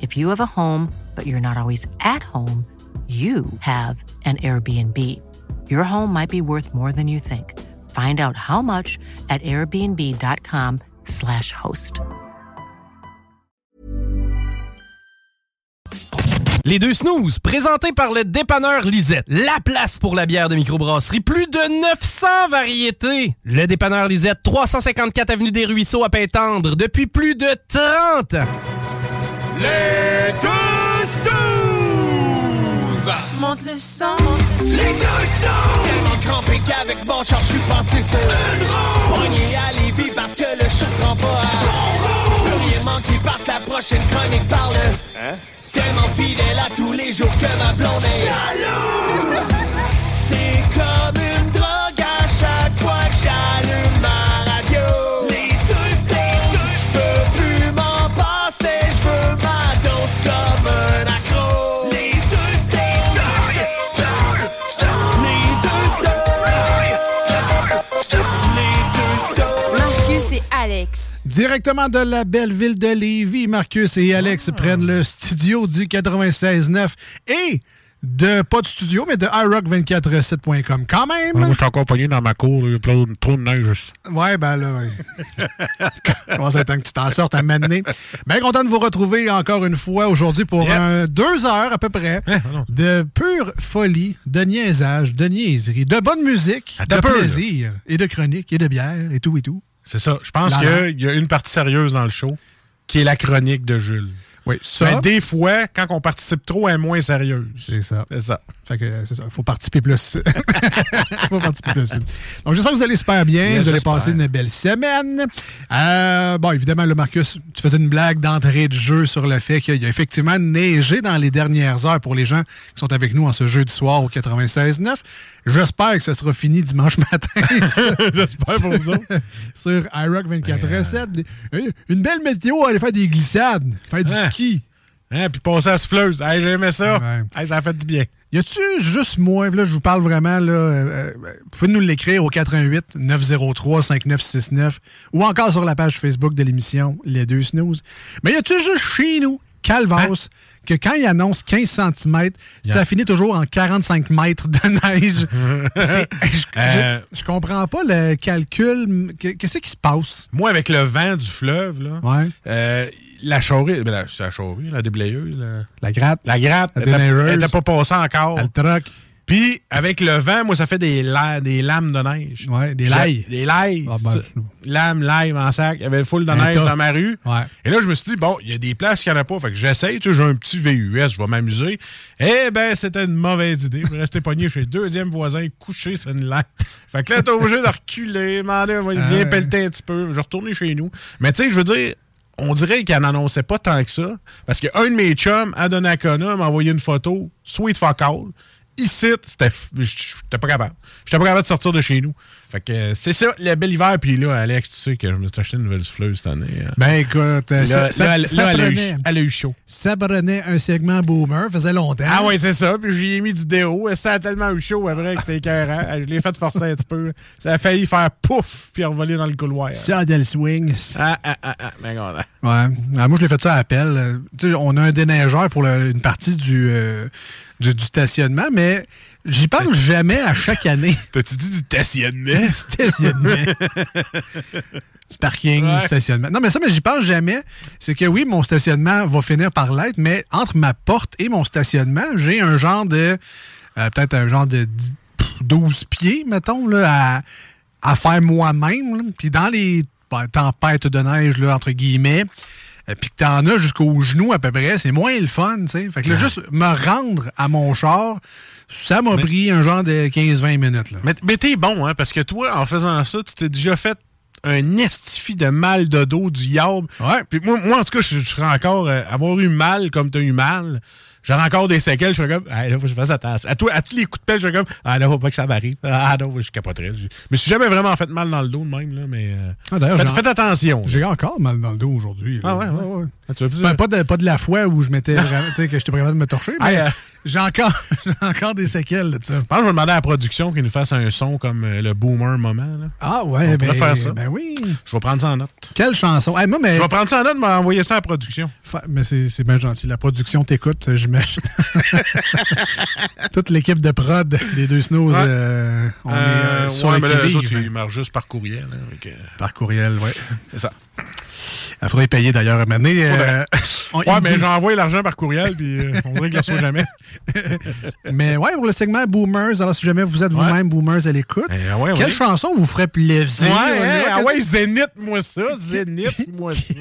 If you have a home, but you're not always at home, you have an Airbnb. Your home might be worth more than you think. Find out how much at airbnb.com/slash host. Les deux snooze, présentés par le dépanneur Lisette. La place pour la bière de microbrasserie. Plus de 900 variétés. Le dépanneur Lisette, 354 Avenue des Ruisseaux à Pintendre, depuis plus de 30 ans. Les deux snooze! Monte le sang. Les deux snooze! Tellement crampé qu'avec mon char, je suis passé sur une roue. Pogné à Lévis parce que le chat se rend pas à bon roue. Je veux rien manquer parce que la prochaine chronique parle. Hein? Tellement fidèle à tous les jours que ma blonde est jaloux. C'est comme Directement de la belle ville de Lévis, Marcus et Alex prennent le studio du 96.9 et de, pas de studio, mais de iRock247.com quand même. Moi, je suis encore pogné dans ma cour, il y a plein de- trop de neige. Ouais, ben là, ouais. Comment ça temps que tu t'en sortes à m'amener? Bien content de vous retrouver encore une fois aujourd'hui pour Yep. un- deux heures à peu près non. de pure folie, de niaisage, de niaiserie, de bonne musique, Attends de peu, plaisir, et de chronique, et de bière, et tout et tout. C'est ça. Je pense qu'il y a une partie sérieuse dans le show, qui est la chronique de Jules. Oui, ça, Mais des fois, quand on participe trop, elle est moins sérieuse. c'est ça. C'est ça. Fait que euh, c'est ça. Il faut participer plus. faut participer plus. Donc, j'espère que vous allez super bien. Vous allez passer une belle semaine. Euh, bon, évidemment, le Marcus, tu faisais une blague d'entrée de jeu sur le fait qu'il y a effectivement neigé dans les dernières heures pour les gens qui sont avec nous en ce jeudi soir au 96.9. J'espère que ça sera fini dimanche matin. J'espère pour vous autres. sur iRock 24.7. Une belle météo, aller faire des glissades, faire du? Ski. Hein, puis passer à la souffleuse. Hey, j'aimais ça. Ouais. Hey, ça a fait du bien. Y a-tu juste moi, là, je vous parle vraiment, là, euh, euh, vous pouvez nous l'écrire au 88 903 5969 ou encore sur la page Facebook de l'émission Les Deux Snooze. Mais y a-tu juste chez nous, Calvas, que quand il annonce 15 cm, ça finit toujours en 45 mètres de neige? Je, Euh. je comprends pas le calcul. Que- Qu'est-ce qui se passe? Moi, avec le vent du fleuve, là, Ouais. euh, la charrue, la, c'est la charrue, la déblayeuse, la, La gratte, la gratte, La elle était- déneigeuse. elle était pas passée encore. le truck. Puis, avec le vent, moi, ça fait des, la- des lames de neige. Ouais, des lailles. Des lailles. Ah, ben, lames, lailles en sac. Il y avait une foule de neige dans ma rue. Ouais. Et là, je me suis dit, bon, il y a des places qu'il n'y en a pas. Fait que j'essaye, tu sais, j'ai un petit VUS, je vais m'amuser. Eh ben, c'était une mauvaise idée. Je vais rester pogné chez le deuxième voisin, couché sur une latte. Fait que là, t'es obligé de reculer, demander, il Ah vient pelleter un petit peu. Je vais retourner chez nous. Mais tu sais, je veux dire, on dirait qu'il n'annonçait pas tant que ça. Parce qu'un de mes chums, à Donnacona, m'a envoyé une photo, sweet fuck all. Ici, c'était, j'étais pas capable. J'étais pas capable de sortir de chez nous. Fait que euh, c'est ça, le bel hiver. Puis là, Alex, tu sais que je me suis acheté une nouvelle souffleuse cette année. hein. Ben écoute, euh, là, ça, ça- là, elle, ça là, elle a eu, prenait- elle a eu chaud. ça prenait un segment boomer, faisait longtemps. Ah ouais, c'est ça. Puis j'y ai mis du déo. Ça a tellement eu chaud après que c'était écœurant. Je l'ai fait forcer un petit peu. Ça a failli faire pouf puis revoler dans le couloir. Ça, Del Swing. Ah, ah, ah, ah. A- Ouais. Ah, moi, je l'ai fait ça à appel. Euh, tu sais, on a un déneigeur pour le- une partie du, euh, du, du stationnement, mais j'y pense jamais à chaque année. T'as-tu dit du stationnement? stationnement. du parking, Ouais. du stationnement. Non, mais ça, mais j'y pense jamais. C'est que oui, mon stationnement va finir par l'être, mais entre ma porte et mon stationnement, j'ai un genre de. euh, Peut-être un genre de 10 pff, 12 pieds, mettons, là, à, à faire moi-même. Puis dans les ben, tempêtes de neige, là, entre guillemets, puis que t'en as jusqu'aux genoux à peu près, c'est moins le fun, tu sais. Fait que là, juste me rendre à mon char, ça m'a pris un genre de 15-20 minutes, là. Mais, mais t'es bon, hein, parce que toi, en faisant ça, tu t'es déjà fait un estifi de mal de dos du yaube. Ouais. Puis moi, moi, en tout cas, je, je serais encore... euh, avoir eu mal comme t'as eu mal, j'aurais encore des séquelles, je serais comme... Ah, là, faut que je fasse attention. À, toi, à tous les coups de pelle, je serais comme... Ah, là, faut pas que ça m'arrive. Ah, non, je capoterais. Je me suis jamais vraiment fait mal dans le dos de même, là, mais... euh, Ah, d'ailleurs, faites, faites attention. J'ai encore mal dans le dos aujourd'hui. Ah ouais, ouais. Ah, as plus- Ben, pas, de, pas de la fois où je m'étais vraiment, tu sais, que j'étais pas capable de me torcher, mais Ah, j'ai encore, encore des séquelles de ça. Je pense que je vais demander à la production qu'il nous fasse un son comme euh, le boomer moment. Là. Ah On ouais, ben, pourrait faire ça. ben oui. Je vais prendre ça en note. Quelle chanson? Hey, moi, mais, Je vais prendre ça en note, mais envoyer ça à la production. fa- mais c'est, bien gentil. La production t'écoute, euh, j'imagine. Toute l'équipe de prod des deux snows, Ouais. euh, on est euh, sur ouais, le mais là, qui-vive. autres, ils marchent juste par courriel. là, que, Par courriel, ouais. C'est ça. Il faudrait payer d'ailleurs à mener. Faudrait. on, Ouais, mais j'envoie l'argent par courriel, puis euh, on dirait qu'il ne reçoit jamais. mais ouais, pour le segment Boomers, alors si jamais vous êtes Ouais. vous-même Boomers à l'écoute, Eh, ouais, quelle ouais. chanson vous ferait plaisir? Ouais, va, ah ouais, zénith-moi ça, zénith-moi ça.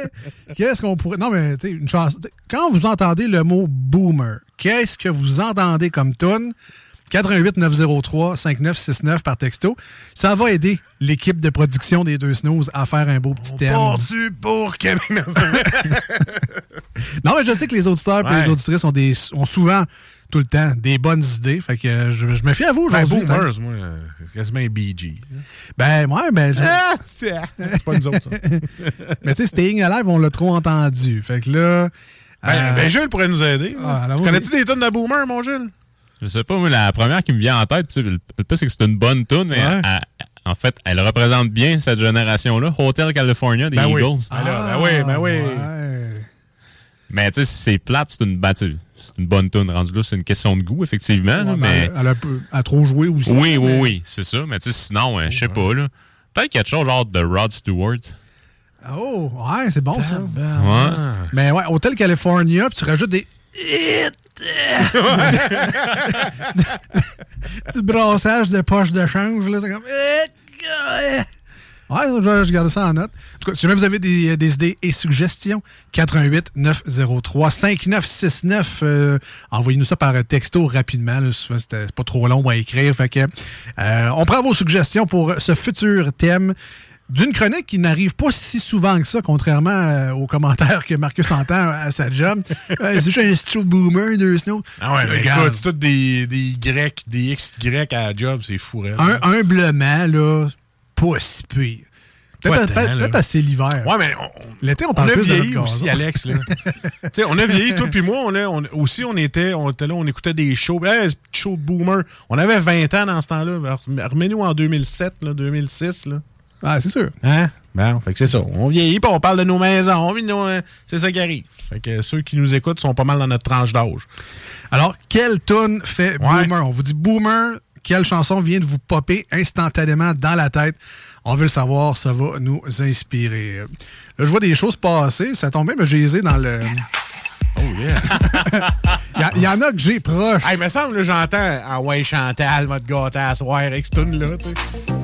Qu'est-ce qu'on pourrait. Non, mais tu sais, une chanson. Quand vous entendez le mot boomer, qu'est-ce que vous entendez comme tune? 88 903 5969 par texto. Ça va aider l'équipe de production des deux snooze à faire un beau petit thème. Portu pour Québec. Non, mais je sais que les auditeurs et Ouais. les auditrices ont, des, ont souvent, tout le temps, des bonnes idées. Fait que je, je me fie à vous Ben, aujourd'hui. boomers, moi, euh, quasiment un BG. Ben, ouais, ben. je- Ah, c'est pas nous autres, ça. mais tu sais, Staying Alive, on l'a trop entendu. Fait que là. Ben, euh, ben, Jules pourrait nous aider. Ah. Connais-tu des tonnes de boomers, mon Jules? Je sais pas, moi, la première qui me vient en tête, tu sais, le le pire, c'est que c'est une bonne tune, mais Ouais. elle- en fait, elle représente bien cette génération-là. Hotel California des Ben oui. Eagles. Ah, là, ben oui, ben oui. ouais. Mais tu sais, c'est plate, c'est une, ben, tu sais, c'est une bonne tune. Rendu là, c'est une question de goût, effectivement. là, ben, mais elle, a, elle a trop joué aussi. oui, oui, mais- oui, c'est ça. Mais tu sais, sinon, je sais pas, là. Peut-être quelque chose genre de Rod Stewart. Oh, ouais, c'est bon ça. Ouais. Mais ouais, Hôtel California, puis tu rajoutes des. Petit brassage de poche de change, là, c'est comme. Ouais, je, garde ça en note. En tout cas, si jamais vous avez des, des idées et suggestions, 88 903 5969, euh, envoyez-nous ça par texto rapidement. c'est pas trop long à écrire. Fait que, euh, on prend vos suggestions pour ce futur thème d'une chronique qui n'arrive pas si souvent que ça, contrairement euh, aux commentaires que Marcus entend à sa job. Euh, c'est juste un de boomer, deux snow. Ah ouais, écoute, c'est tous des, des Y, des XY à la job, c'est fou, hein. Un, humblement, là, pas si pire. Peut-être peut- parce que c'est l'hiver. Ouais, mais on, on- L'été, on on parle a plus de vieilli notre aussi. Alex. Là. Tu sais, on a vieilli, toi puis moi. On a, on- aussi, on était, on était là, on écoutait des shows. Hey, petit show de boomer. On avait 20 ans dans ce temps-là. Remets-nous en 2007, là, 2006. Là. Ah, c'est sûr. Hein? Bon, fait que c'est ça. On vieillit, puis on parle de nos maisons. euh, c'est ça qui arrive. Fait que ceux qui nous écoutent sont pas mal dans notre tranche d'âge. Alors, quelle tune fait Ouais. boomer? On vous dit boomer, quelle chanson vient de vous popper instantanément dans la tête? On veut le savoir, ça va nous inspirer. Là, je vois des choses passer, ça tombe bien, mais j'ai dans le... Oh yeah! Il y il en a que j'ai proche. hey, me semble, là, j'entends Ah ouais, Chantal, m'a gâté à soir avec cette tune-là, tu sais.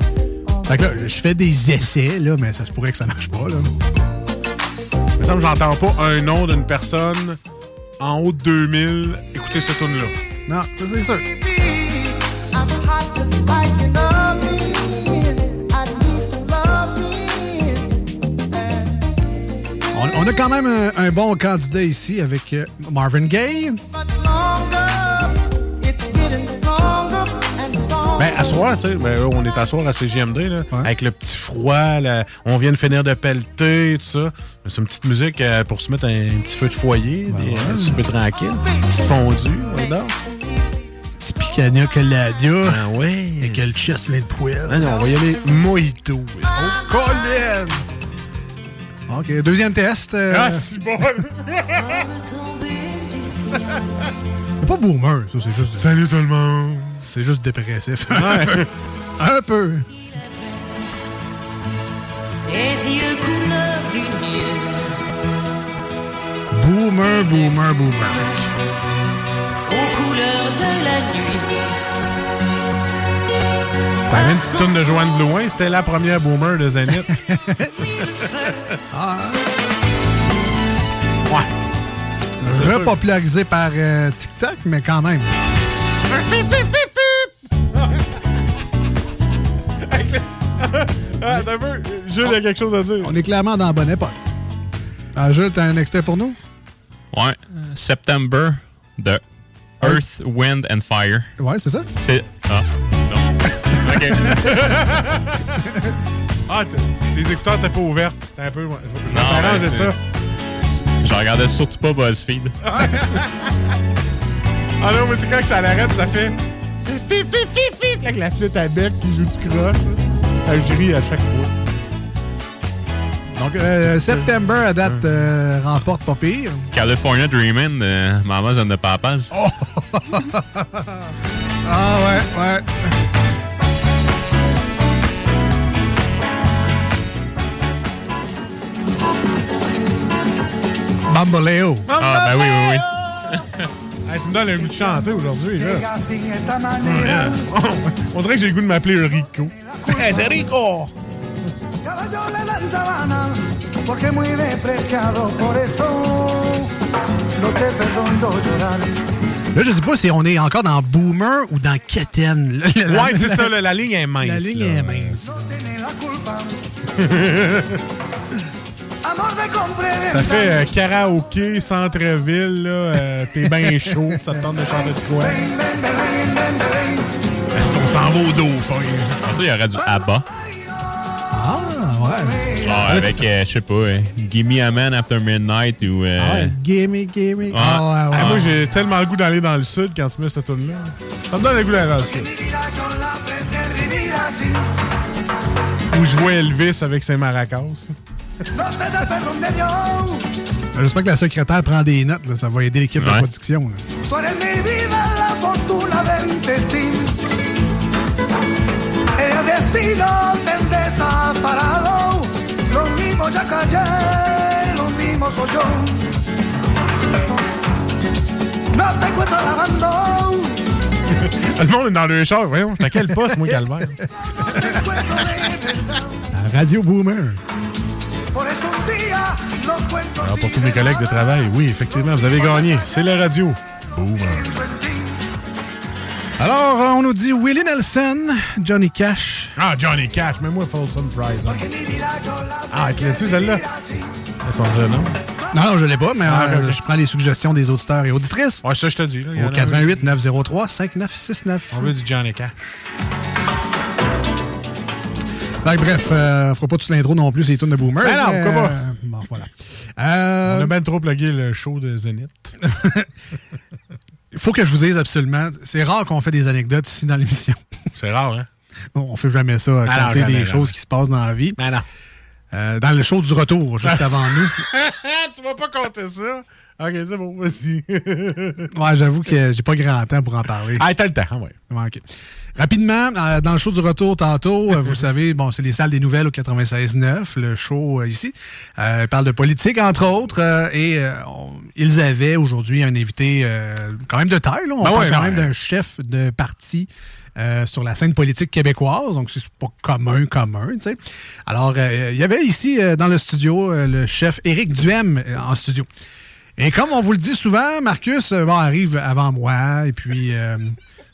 Fait que là, je fais des essais, là, mais ça se pourrait que ça marche pas. Là. Me semble, j'entends pas un nom d'une personne en haut de 2000 écouter cette tune-là. Non, ça c'est sûr. On, on a quand même un, un bon candidat ici avec euh, Marvin Gaye. Ben, à soir, tu sais, ben, là, on est à soir à CGMD, là, Ouais. avec le petit froid, là, on vient de finir de pelleter, tout ça. C'est une petite musique euh, pour se mettre un, petit feu de foyer, des- ouais. un petit peu tranquille, petit fondu, on dort. Petit Picania Coladia. Ah ouais. Avec le chest plein de poils. Ah non, on va y aller mojito. Oh, Colin! OK, deuxième test. euh, Ah, si bon! c'est pas boomer, ça, c'est juste, Salut tout le monde! C'est juste dépressif. Un peu. Un peu. tes yeux couleur du mieux. Boomer, boomer, boomer. aux couleurs de la nuit. T'avais une petite tourne de Joanne Blouin, c'était la première boomer de Zénith. Ah, C'est repopularisé par euh, TikTok, mais quand même. Ah, t'as vu? Jules, y a quelque chose à dire. On est clairement dans la bonne époque. Ah, Jules, t'as un extrait pour nous? Ouais. September de Earth, Wind and Fire. Ouais, c'est ça. C'est. Ah, non. OK. Ah, tes écouteurs t'es pas ouvertes. T'es un peu. Je je vais Non, t'arranger ben, ça. Je regardais surtout pas BuzzFeed. Ah non, mais c'est quand que ça l'arrête, ça fait. Fif, fif, fif, fif, avec la flûte à bec qui joue du croche. Ah, Je ris à chaque fois. Donc, euh, September, à date, euh, remporte pas pire. California Dreamin' de Mamas and the Papas. Ah ouais, ouais. Bamboleo. Ah, ben oui, oui, oui. Hey, tu me donnes le goût de chanter aujourd'hui, là. Yeah. On dirait que j'ai le goût de m'appeler Rico. Hey, c'est Rico! Là, je sais pas si on est encore dans Boomer ou dans Keten. Ouais, c'est ça, là, la ligne est mince. La ligne là. est mince. Ça fait euh, karaoké, centre-ville, là. euh, T'es bien chaud, ça te tente de chanter de quoi? Est-ce qu'on s'en va au dauphin? Ça, il y aurait du ABBA. Ah, ouais. Genre avec, euh, je sais pas, euh, Gimme a Man After Midnight ou. euh, Ah, ouais, gimme, gimme. Ah, ouais, ouais. Hey, moi, j'ai tellement le goût d'aller dans le sud quand tu mets cette tune là Ça me donne le goût d'aller dans le sud. Où je vois Elvis avec ses maracas. J'espère que la secrétaire prend des notes. là. Ça va aider l'équipe de production. là. Le monde est dans le char. Voyons, à quel poste, moi, Calvaire? Radio Boomer. Alors, pour tous mes collègues de travail, oui, effectivement, vous avez gagné. C'est la radio. Boomer. Alors, euh, on nous dit Willie Nelson, Johnny Cash. Ah, Johnny Cash, mets-moi Folsom Prison. Ah, tu l'as-tu, celle-là? Non? Non, non, je l'ai pas, mais Ah, euh, je prends les suggestions des auditeurs et auditrices. Ouais, ça, je te dis. Là, Au a- 88 903 5969. On veut du Johnny Cash. Donc, bref, euh, on fera pas toute l'intro non plus, c'est les tunes de Boomer. Ben non, mais, pourquoi pas? euh, bon, voilà. Euh, On a bien trop plugué le show de Zénith. Il faut que je vous dise absolument, c'est rare qu'on fait des anecdotes ici dans l'émission. C'est rare, hein? On fait jamais ça, Ah compter jamais, des choses qui se passent dans la vie. Ben non. Euh, dans le show du retour, juste avant nous. tu vas pas compter ça? Ok, c'est bon, vas-y. Ouais, j'avoue que j'ai pas grand temps pour en parler. ah, t'as le temps, ouais. Ouais, ok. Rapidement, euh, dans le show du retour tantôt, euh, vous savez, bon, c'est les salles des nouvelles au 96.9, le show ici. Euh, parle de politique, entre autres, euh, et on- ils avaient aujourd'hui un invité quand même de taille. Là. On Ben parle ouais, quand ben même d'un chef de parti euh, sur la scène politique québécoise, donc c'est pas commun, commun, tu sais. Alors, euh, il y avait ici, euh, dans le studio, le chef Éric Duhem en studio. Et comme on vous le dit souvent, Marcus bon, arrive avant moi et puis euh,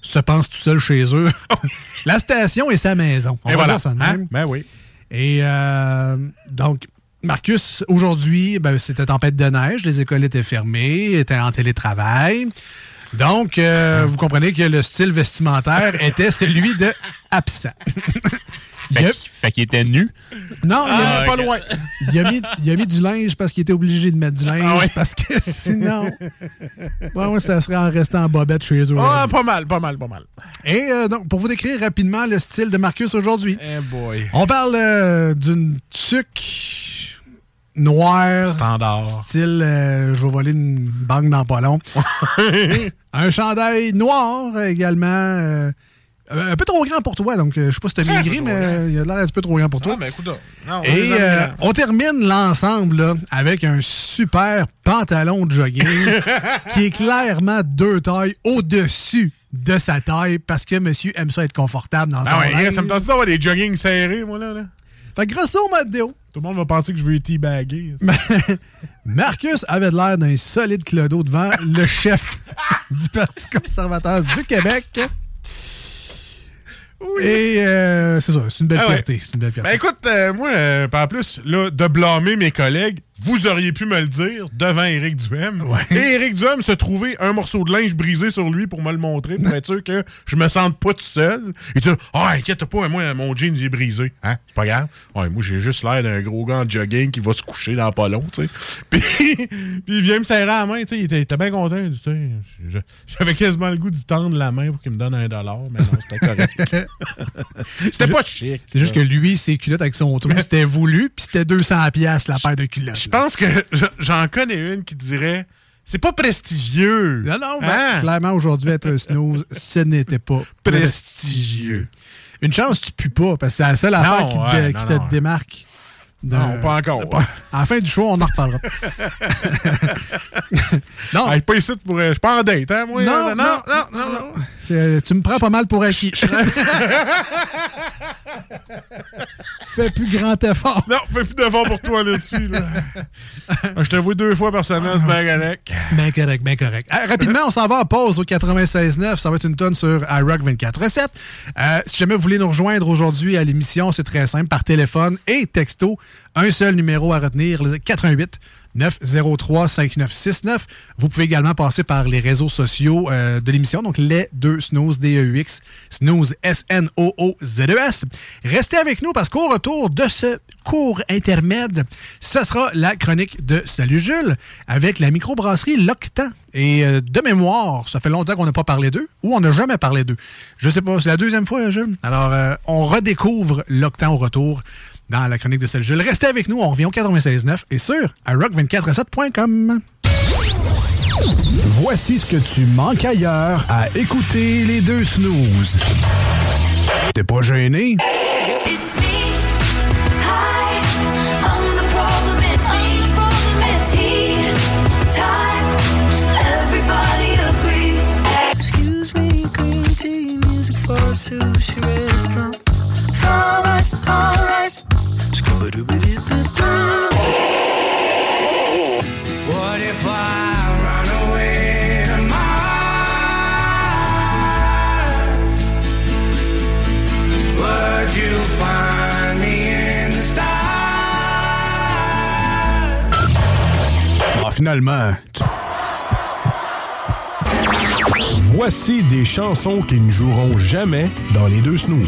se pense tout seul chez eux. La station est sa maison. On Et va voilà. dire ça de Hein? Ben oui. Et euh, donc, Marcus, aujourd'hui, ben, c'était tempête de neige, les écoles étaient fermées, étaient en télétravail. Donc, euh, vous comprenez que le style vestimentaire était celui de absent. Fait a- qu'il- était nu? non, il a Ah, pas loin. Il a, mis, il a mis du linge parce qu'il était obligé de mettre du linge. Ah ouais. Parce que sinon, ouais, ça serait en restant en bobette chez eux. Ah, pas mal, pas mal, pas mal. Et euh, donc, pour vous décrire rapidement le style de Marcus aujourd'hui, Eh boy. on parle euh, d'une tuque noire, Standard. style euh, je vais voler une banque dans pas long. Un chandail noir également, euh, Euh, un peu trop grand pour toi, donc euh, je sais pas si t'as trop mais il a l'air un petit peu trop grand pour toi. Ah, ben écoute, non, on Et euh, bien. on termine l'ensemble avec un super pantalon de jogging qui est clairement deux tailles au-dessus de sa taille parce que monsieur aime ça être confortable dans Ah son ouais, ça me tente d'avoir des jogging serrés, moi, là. là? Fait que grosso modo, Tout le monde va penser que je veux teabaguer. Marcus avait l'air d'un solide clodo devant le chef du Parti conservateur du Québec. Et euh, c'est ça, c'est une belle Ah fierté. Une belle fierté. Ben écoute, euh, moi, euh, en plus, là, de blâmer mes collègues, vous auriez pu me le dire devant Éric Duhem. Et Éric Duhem se trouvait un morceau de linge brisé sur lui pour me le montrer, pour être sûr que je me sente pas tout seul. Il dit Ah, inquiète pas, moi, mon jean, il est brisé. Hein? C'est pas grave. Ouais, moi, j'ai juste l'air d'un gros gars en jogging qui va se coucher dans pas long, tu sais. Puis, puis il vient me serrer la main, tu sais. Il était, était bien content. Tu sais, J'avais quasiment le goût d'y tendre la main pour qu'il me donne un dollar, mais non, c'était correct. c'était pas chic. C'est juste que lui, ses culottes avec son trou, c'était voulu, puis c'était 200 pièces la paire de culottes. Je pense que j'en connais une qui dirait c'est pas prestigieux. Non, non, ben, Hein? clairement, aujourd'hui, être un snooze, ce n'était pas Prestigieux. Une chance, tu pues pas, parce que c'est la seule affaire Non, qui, te, ouais, qui non, te non. démarque. De- Non, pas encore. À la fin du show, on en reparlera. non. Hey, pas ici pour. euh, Je suis pas en date, hein, moi? Non, euh, non, non, non, non. C'est- Tu me prends pas mal pour acquis. Fais plus grand effort. Non, fais plus d'efforts pour toi là-dessus. Là. Je te vois deux fois par semaine, c'est bien correct. Bien correct, bien correct. Ah, rapidement, on s'en va en pause au 96.9. Ça va être une tonne sur iRock 24.7. Euh, si jamais vous voulez nous rejoindre aujourd'hui à l'émission, c'est très simple, par téléphone et texto. Un seul numéro à retenir, le 88 903 5969. Vous pouvez également passer par les réseaux sociaux euh, de l'émission, donc les deux snooze, D-E-U-X, snooze, S-N-O-O-Z-E-S. E Restez avec nous parce qu'au retour de ce court intermède, ce sera la chronique de Salut Jules avec la microbrasserie Loctan. Et euh, de mémoire, ça fait longtemps qu'on n'a pas parlé d'eux ou on n'a jamais parlé d'eux. Je sais pas, c'est la deuxième fois, Jules. Alors, euh, on redécouvre Loctan au retour dans la chronique de Salut Jules. Restez avec nous, on revient au 96.9 et sur iRock247.com. Voici ce que tu manques ailleurs à écouter les deux snooze. T'es pas gêné? It's me. Hi, I'm the problem. It's me. Problem. It's he. Time. Everybody agrees. Excuse me, green tea, music for a sushi restaurant. Alright. Finalement, tu- Voici des chansons qui ne joueront jamais dans les deux snooze.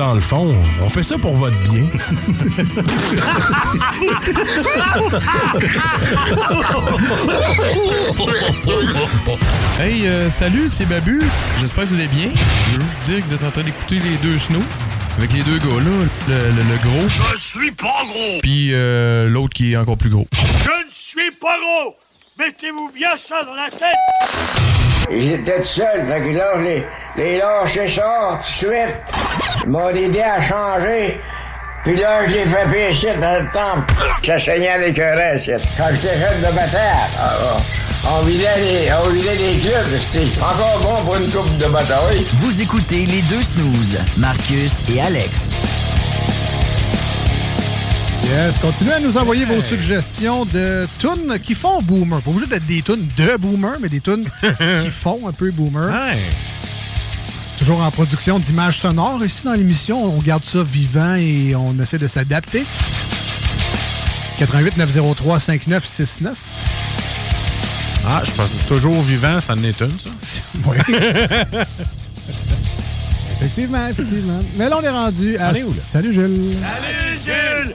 Dans le fond, on fait ça pour votre bien. Hey, euh, salut, c'est Babu. J'espère que vous allez bien. Je veux juste dire que vous êtes en train d'écouter les deux snows. Avec les deux gars là, le, le- le gros. Je suis pas gros! Puis euh, l'autre qui est encore plus gros. Je ne suis pas gros! Mettez-vous bien ça dans la tête! Ils étaient tout seuls, fait que là, je les, les lâché ça tout de suite. Ils m'ont aidé à changer. Puis là, je l'ai fait pécher dans le temple. Ça saignait avec un reste. Quand j'étais jeune de bataille, ah, on vidait les, on vidait les clubs. C'était encore bon pour une coupe de bataille. Vous écoutez les deux snooze, Marcus et Alex. Yes, continuez à nous envoyer vos suggestions de tunes qui font boomer. Pas obligé d'être des tunes de boomer, mais des tunes qui font un peu boomer. Toujours Toujours en production d'images sonores ici dans l'émission. On garde ça vivant et on essaie de s'adapter. 88 903 5969. Ah, je pense que toujours vivant, ça en est une, ça. Oui. effectivement, effectivement. Mais là, on est rendu à... Où, là? Salut, Jules. Salut Jules,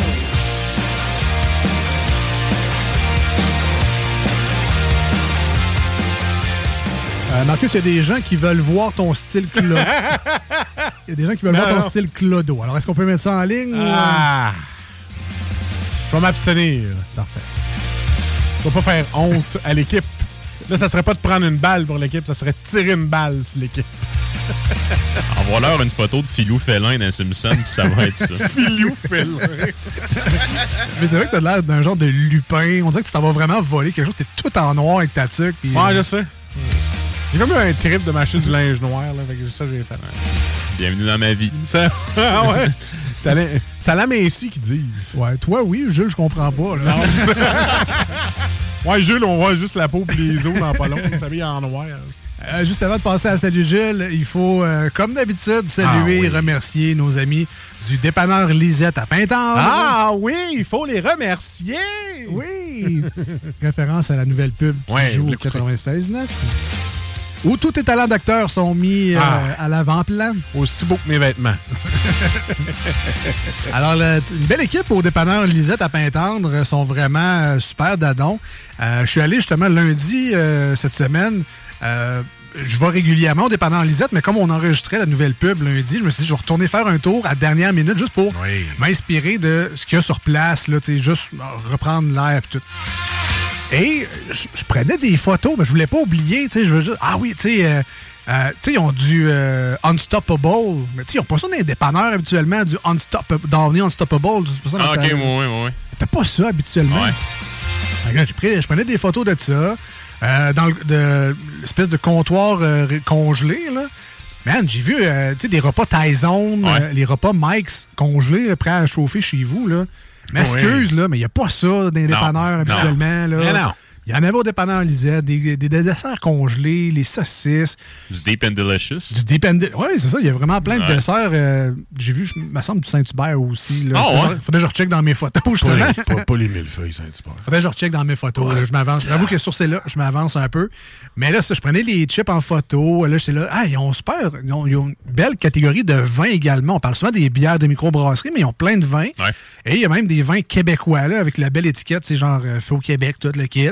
Euh, Marcus, il y a des gens qui veulent voir ton style clodo. Il y a des gens qui veulent Non, voir ton non. style clodo. Alors, est-ce qu'on peut mettre ça en ligne? ou, euh, Ah! Je vais m'abstenir. Parfait. Je vais pas faire honte à l'équipe. Là, ça serait pas de prendre une balle pour l'équipe, ça serait de tirer une balle sur l'équipe. Envoie-leur une photo de Philou Félin dans Simpson, puis ça va être ça. Filou Félin. Mais c'est vrai que t'as l'air d'un genre de lupin. On dirait que tu t'en vas vraiment voler quelque chose. T'es tout en noir avec ta tuque. Ouais, je sais. J'ai comme eu un trip de m'acheter du linge noir, là. Fait que ça, j'ai fait. Bienvenue dans ma vie. Ça, ah ouais. Ça l'a- ça l'a ici qui disent. Ouais, toi, oui, Jules, je comprends pas. là. Ouais, Jules, on voit juste la peau et les os dans pas long. Il s'habille en noir. Euh, juste avant de passer à Salut Jules, il faut, euh, comme d'habitude, saluer Ah oui. et remercier nos amis du dépanneur Lisette à Pintendre. Ah oui, il faut les remercier. Oui. Référence à la nouvelle pub qui Ouais, joue vous au l'écouterez. 96.9. Où tous tes talents d'acteur sont mis euh, Ah. à l'avant-plan. Aussi beau que mes vêtements. Alors, le- une belle équipe au dépanneur Lisette à Pintendre sont vraiment euh, super dadons. Euh, je suis allé justement lundi euh, cette semaine. Je vais régulièrement au dépanneur Lisette, mais comme on enregistrait la nouvelle pub lundi, je me suis dit, je vais retourner faire un tour à dernière minute juste pour m'inspirer de ce qu'il y a sur place, là, juste reprendre l'air et tout. Et je, je prenais des photos, mais je voulais pas oublier, tu sais, je veux juste, ah oui, tu sais, euh, euh, tu sais, ils ont du euh, Unstoppable, mais tu sais, ils ont pas ça dans les dépanneurs habituellement, du Unstoppable, Downey Unstoppable, c'est pas ça Ah, ok, oui, oui, oui. T'as pas ça habituellement? Ouais. J'ai pris- je prenais des photos de ça, euh, dans le- de l'espèce de comptoir euh, congelé, là. Man, j'ai vu euh, tu sais, des repas Tyson, Ouais. euh, les repas Mike's congelés, là, prêts à chauffer chez vous, là. M'excuse, là, mais il n'y a pas ça dans les dépanneurs habituellement, là. Mais non. Il y en avait au dépanneur Lisette, des, des, des desserts congelés, les saucisses, Du Deep and Delicious. du dépendant. Oui, c'est ça, il y a vraiment plein de desserts. euh, j'ai vu, il me semble, du Saint-Hubert aussi. Là. Ah, faudrait, ouais? faudrait que je recheck dans mes photos, Pas justement. les, pas, pas les millefeuilles, c'est un petit peu. Faudrait que je recheck dans mes photos. là, je m'avance. J'avoue que sur celle-là, je m'avance un peu. Mais là, ça, je prenais les chips en photo. Là, j'étais là. Ah, ils ont super. Ils ont, ils ont une belle catégorie de vins également. On parle souvent des bières de microbrasserie, mais ils ont plein de vins. Ouais. Et il y a même des vins québécois, là, avec la belle étiquette. C'est genre euh, fait au Québec, tout le kit.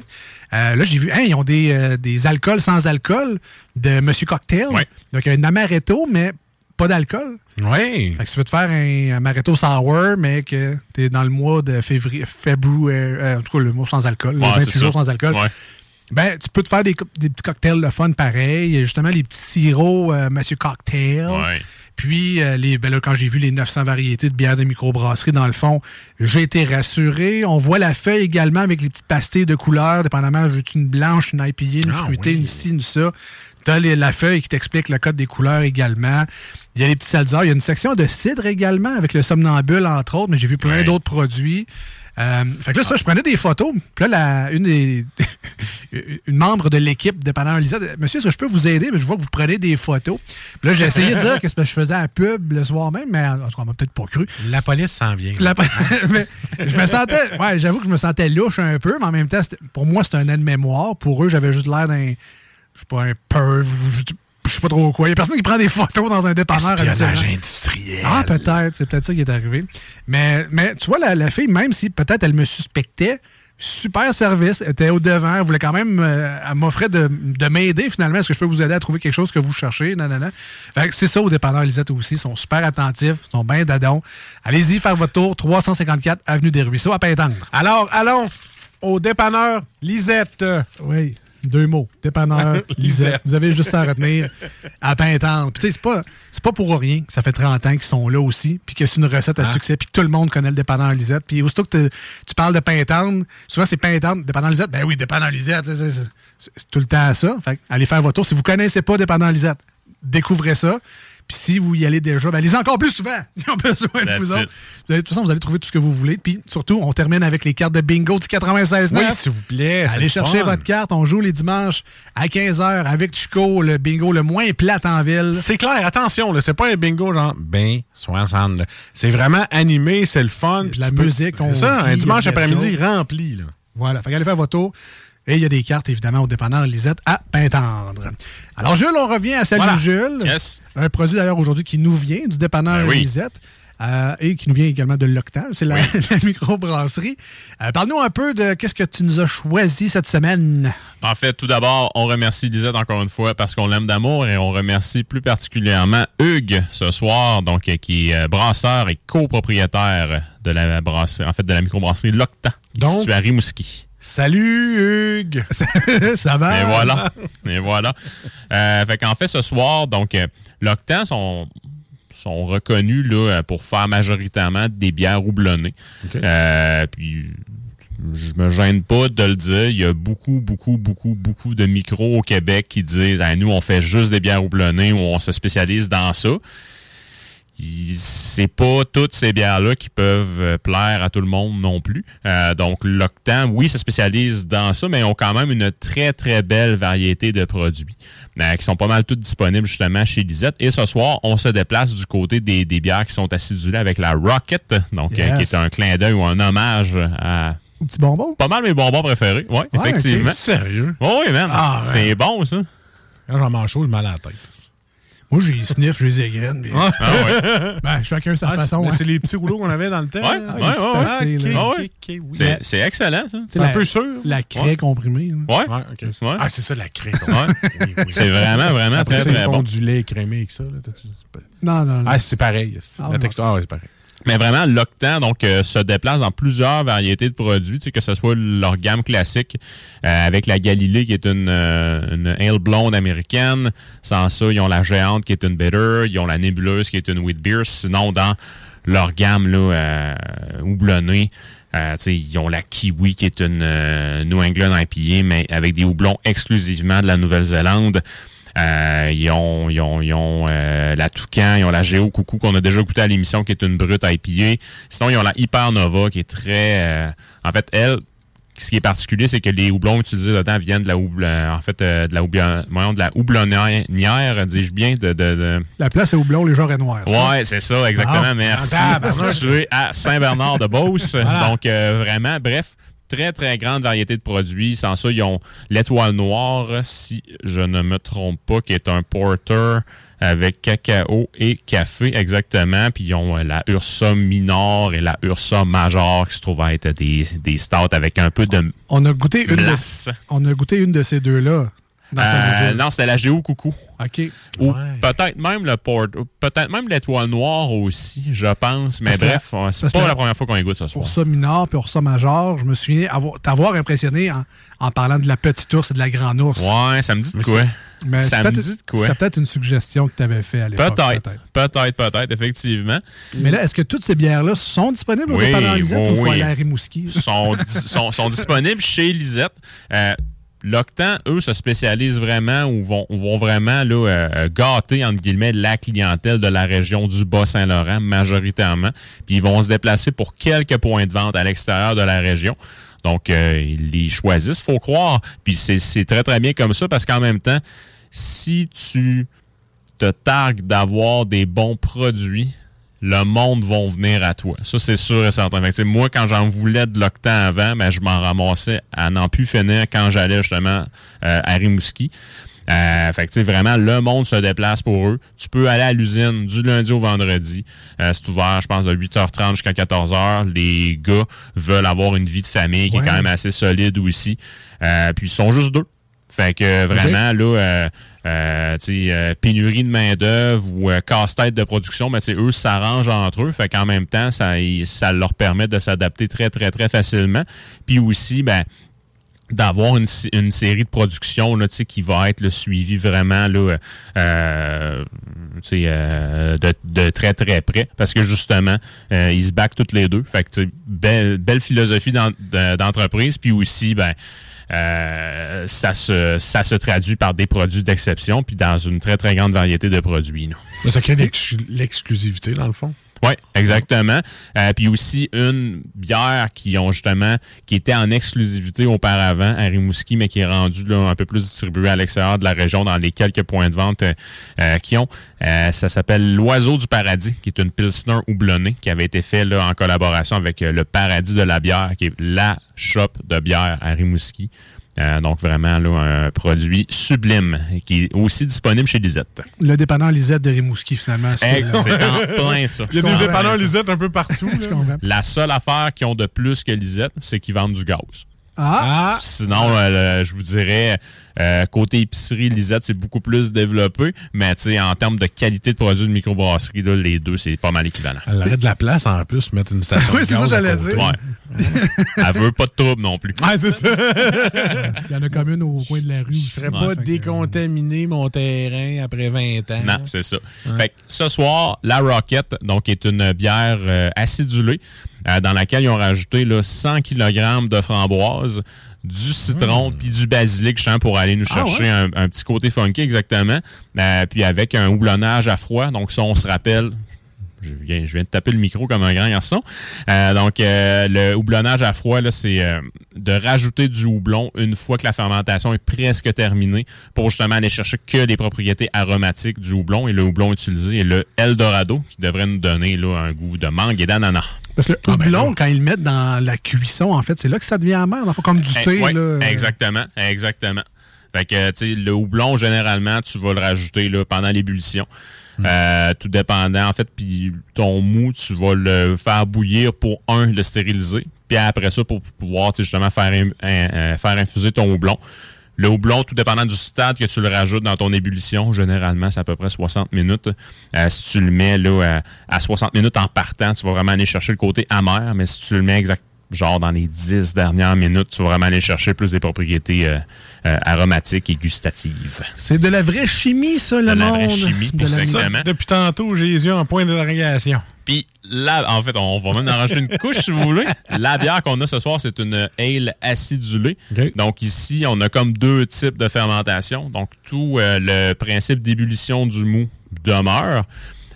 Euh, là, j'ai vu, hein, ils ont des, euh, des alcools sans alcool de Monsieur Cocktail. Ouais. Donc, un amaretto, mais pas d'alcool. Oui. Fait que si tu veux te faire un amaretto sour, mais que tu es dans le mois de février, février, euh, en tout cas le mois sans alcool, le Ouais, 28 c'est jours ça. sans alcool, Ouais. ben tu peux te faire des, des petits cocktails de fun pareil. Il y a Justement, les petits sirops euh, Monsieur Cocktail. Ouais. Puis, euh, les, ben là, quand j'ai vu les 900 variétés de bières de microbrasserie, dans le fond, j'ai été rassuré. On voit la feuille également avec les petites pastilles de couleurs, dépendamment, veux une blanche, une IPA, une Ah fruitée, oui. une ci, une ça. Tu as la feuille qui t'explique le code des couleurs également. Il y a les petits seltzers. Il y a une section de cidre également avec le somnambule, entre autres, mais j'ai vu plein d'autres produits. Euh, fait que là, ça, je prenais des photos. Puis là, la- une, des, une membre de l'équipe de Pendant Lisette, Monsieur, est-ce que je peux vous aider? Mais je vois que vous prenez des photos. Puis là, j'ai essayé de dire que parce que je faisais la pub le soir même, mais en tout cas, on m'a peut-être pas cru. La police s'en vient. La- mais je me sentais, ouais, j'avoue que je me sentais louche un peu, mais en même temps, pour moi, c'était un aide-mémoire. Pour eux, j'avais juste l'air d'un, je sais pas, un perv, je, sais pas trop quoi. Il y a personne qui prend des photos dans un dépanneur. Espionnage industriel. Ah, peut-être. C'est peut-être ça qui est arrivé. Mais, mais tu vois, la, la fille, même si peut-être elle me suspectait, super service, était au devant, elle voulait quand même, euh, elle m'offrait de, de m'aider finalement. Est-ce que je peux vous aider à trouver quelque chose que vous cherchez? Non, non, non. Fait c'est ça au dépanneur Lisette aussi. Ils sont super attentifs, ils sont bien dadons. Allez-y faire votre tour, 354 Avenue des Ruisseaux à Pintendre. Alors, allons au dépanneur Lisette. Oui. Deux mots. Dépanneur, Lisette. Vous avez juste ça à retenir à Pintendre. Puis tu sais, c'est pas, c'est pas pour rien que ça fait 30 ans qu'ils sont là aussi, puis que c'est une recette à Ah. succès, puis que tout le monde connaît le dépanneur Lisette. Puis aussitôt que tu parles de Pintendre, souvent c'est Pintendre, dépanneur Lisette. Ben oui, dépanneur Lisette. c'est- c'est- C'est c'est tout le temps ça. Fait allez faire votre tour. Si vous connaissez pas dépanneur Lisette, découvrez ça. Puis si vous y allez déjà, ben allez encore plus souvent. Ils ont besoin de vous autres. Vous allez- De toute façon, vous allez trouver tout ce que vous voulez. Puis surtout, on termine avec les cartes de bingo du 96 Oui, s'il vous plaît. Allez le chercher fun. votre carte. On joue les dimanches à 15h avec Chico, le bingo le moins plate en ville. C'est clair, attention, c'est pas un bingo genre ben 60. là. C'est vraiment animé, c'est le fun. puis la musique, on C'est ça, un dimanche après-midi rempli. Là. Voilà, fait qu'allez faire votre tour. Et il y a des cartes, évidemment, au dépanneur Lisette à Pintendre. Alors, Jules, on revient à Salut Voilà. Jules. Yes. Un produit, d'ailleurs, aujourd'hui, qui nous vient du dépanneur Ben oui. Lisette. euh, et qui nous vient également de l'Octave. C'est la, la microbrasserie. Euh, Parle-nous un peu de qu'est-ce que tu nous as choisi cette semaine. En fait, tout d'abord, on remercie Lisette encore une fois parce qu'on l'aime d'amour et on remercie plus particulièrement Hugues ce soir, donc qui est euh, brasseur et copropriétaire de la brasserie, en fait de la microbrasserie L'Octa, qui est Donc, située à Rimouski. Salut Hugues! Ça va? Et voilà. Et voilà. Euh, fait qu'en fait, ce soir, donc, euh, l'Octan sont, sont reconnus là, euh, pour faire majoritairement des bières houblonnées. Euh, puis, je me gêne pas de le dire. Il y a beaucoup, beaucoup, beaucoup, beaucoup de micros au Québec qui disent Ah, nous, on fait juste des bières houblonnées ou on se spécialise dans ça. C'est pas toutes ces bières-là qui peuvent euh, plaire à tout le monde non plus. Euh, donc, l'Octan, oui, se spécialise dans ça, mais ils ont quand même une très, très belle variété de produits euh, qui sont pas mal toutes disponibles justement chez Lisette. Et ce soir, on se déplace du côté des, des bières qui sont acidulées avec la Rocket, donc euh, qui est un clin d'œil ou un hommage à Un petit bonbon? pas mal mes bonbons préférés. Oui, Ouais, effectivement. ok. Sérieux? Oui, man. Ah. C'est bon, ça. Quand j'en mange chaud, j'ai mal à la tête. Moi, j'ai sniff, j'ai les graines. mais- Ah ouais. Ben, chacun sa Ah, façon. c'est- hein. c'est les petits rouleaux qu'on avait dans le temps. Ouais, ouais, les ouais, ouais. Ah oui. C'est excellent, ça. C'est un peu sûr. La craie comprimée. là. Ouais. Ouais, ok. Ouais. Ah, c'est ça, la. Oui, oui. C'est vraiment, vraiment Après très, très font bon. du lait crémé avec ça. Là, Non, non, non. ah, c'est pareil. Ah, la texture, ah, ouais, c'est pareil. Mais vraiment, l'Octan donc, euh, se déplace dans plusieurs variétés de produits, que ce soit leur gamme classique euh, avec la Galilée qui est une, euh, une ale blonde américaine. Sans ça, ils ont la Géante qui est une bitter. Ils ont la Nébuleuse qui est une wheat beer. Sinon, dans leur gamme là, euh, houblonnée, euh, ils ont la Kiwi qui est une euh, New England IPA, mais avec des houblons exclusivement de la Nouvelle-Zélande. Euh, ils ont, ils ont, ils ont euh, la Toucan, ils ont la Géo Coucou qu'on a déjà goûté à l'émission qui est une brute IPA. Sinon, ils ont la Hyper Nova qui est très... euh, en fait, elle, ce qui est particulier, c'est que les houblons utilisés dedans viennent de la houble, en fait, de la houblon, voyons, de la houblonnière, dis-je bien, de, de, de- La place est houblon, les genres est noir. ça. Ouais, c'est ça, exactement. Ah, Merci. ah, à Saint-Bernard-de-Beauce. Voilà. Donc, vraiment, bref, très, très grande variété de produits. Sans ça, ils ont l'étoile noire, si je ne me trompe pas, qui est un porter avec cacao et café, exactement. Puis ils ont euh, la Ursa Minor et la Ursa Major qui se trouvent à être des, des stouts avec un peu de On a goûté une de, on a goûté une de ces deux-là. Dans Euh, non, c'était la Géo Coucou. OK. Ou peut-être même le port, peut-être même l'étoile noire aussi, je pense. Mais Parce bref, c'est pas la première fois qu'on écoute ce soir. Ursa minor puis Ursa major, je me souviens avoir- t'avoir impressionné en, en parlant de la petite ours et de la grande ours. Ouais, ça me dit de quoi? Mais ça me dit de quoi? C'était peut-être une suggestion que tu avais fait à l'époque. Peut-être, peut-être, peut-être, effectivement. Mais là, est-ce que toutes ces bières-là sont disponibles au Oui, dépanneur Lisette oui, ou il faut oui. aller à Rimouski? sont, sont, sont disponibles chez Lisette. Euh, L'Octan, eux, se spécialisent vraiment ou vont, vraiment là, euh, euh, gâter, entre guillemets, la clientèle de la région du Bas-Saint-Laurent, majoritairement. Puis ils vont se déplacer pour quelques points de vente à l'extérieur de la région. Donc, euh, ils les choisissent, faut croire. Puis c'est très, très bien comme ça parce qu'en même temps, si tu te targues d'avoir des bons produits, le monde va venir à toi. Ça, c'est sûr et certain. Fait que, moi, quand j'en voulais de l'octan avant, ben, je m'en ramassais à n'en plus finir quand j'allais justement euh, à Rimouski. Euh, fait que, vraiment, le monde se déplace pour eux. Tu peux aller à l'usine du lundi au vendredi. Euh, c'est ouvert, je pense, de 8h30 jusqu'à 14h. Les gars veulent avoir une vie de famille qui est quand même assez solide aussi. Euh, puis ils sont juste deux. Fait que vraiment, là, euh, euh, euh, pénurie de main-d'œuvre ou euh, casse-tête de production, mais c'est eux s'arrangent entre eux. Fait qu'en même temps, ça, ça leur permet de s'adapter très, très, très facilement. Puis aussi, ben, d'avoir une, une série de productions là, qui va être le suivi vraiment là, euh, euh, de, très très près parce que justement euh, ils se backent toutes les deux fait que belle, belle philosophie d'en- de- d'entreprise puis aussi ben euh, ça se ça se traduit par des produits d'exception puis dans une très très grande variété de produits là. Ça crée l'ex- l'exclusivité, dans le fond. Oui, exactement. Euh, puis aussi une bière qui ont justement qui était en exclusivité auparavant à Rimouski, mais qui est rendue un peu plus distribuée à l'extérieur de la région dans les quelques points de vente euh, euh, qui ont. Euh, ça s'appelle l'Oiseau du Paradis, qui est une pilsner houblonnée qui avait été fait là, en collaboration avec euh, le Paradis de la bière, qui est la shop de bière à Rimouski. Euh, donc vraiment là, un produit sublime qui est aussi disponible chez Lisette. Le dépanneur Lisette de Rimouski, finalement. C'est en plein ça. Il y a des dépanneurs. Lisette un peu partout. là. La seule affaire qu'ils ont de plus que Lisette, c'est qu'ils vendent du gaz. Ah! Sinon, euh, le- je vous dirais, euh, côté épicerie, Lisette, c'est beaucoup plus développé. Mais tu sais, en termes de qualité de produits de microbrasserie, là, les deux, c'est pas mal équivalent. Elle aurait de la place en plus, mettre une station Oui, c'est ça que j'allais dire. Ouais. Elle veut pas de trouble non plus. Ouais, c'est ça. Il y en a comme une au coin de la rue. Je ferais pas décontaminer mon terrain après 20 ans. Non, c'est ça. Fait que ce soir, la Rocket, donc, est une bière euh, acidulée euh, dans laquelle ils ont rajouté là, 100 kg de framboise, du citron puis du basilic justement, pour aller nous Ah, chercher ouais? un, un petit côté funky exactement. Euh, puis avec un houblonnage à froid. Donc ça, on se rappelle. Je viens, je viens de taper le micro comme un grand garçon. Euh, donc, euh, le houblonnage à froid, c'est euh, de rajouter du houblon une fois que la fermentation est presque terminée pour justement aller chercher que les propriétés aromatiques du houblon. Et le houblon utilisé est le Eldorado, qui devrait nous donner là, un goût de mangue et d'ananas. Parce que le houblon, quand ils le mettent dans la cuisson, en fait, c'est là que ça devient amer. Comme du Eh, thé. là. Exactement, exactement. Fait que, tu sais, le houblon, généralement, tu vas le rajouter là, pendant l'ébullition. Euh, tout dépendant, en fait, puis ton mou, tu vas le faire bouillir pour, un, le stériliser, puis après ça, pour pouvoir, tu sais, justement, faire, euh, faire infuser ton houblon. Le houblon, tout dépendant du stade que tu le rajoutes dans ton ébullition, généralement, c'est à peu près 60 minutes. Euh, si tu le mets là, à, à 60 minutes en partant, tu vas vraiment aller chercher le côté amer, mais si tu le mets exact, genre dans les 10 dernières minutes, tu vas vraiment aller chercher plus des propriétés euh, euh, aromatiques et gustatives. C'est de la vraie chimie, ça, le De la monde. vraie chimie, de la- exactement. Depuis tantôt, j'ai les yeux en point d'interrogation. Puis là, en fait, on va même en rajouter une couche si vous voulez. La bière qu'on a ce soir, c'est une ale acidulée. Donc ici, on a comme deux types de fermentation. Donc tout euh, le principe d'ébullition du mou demeure.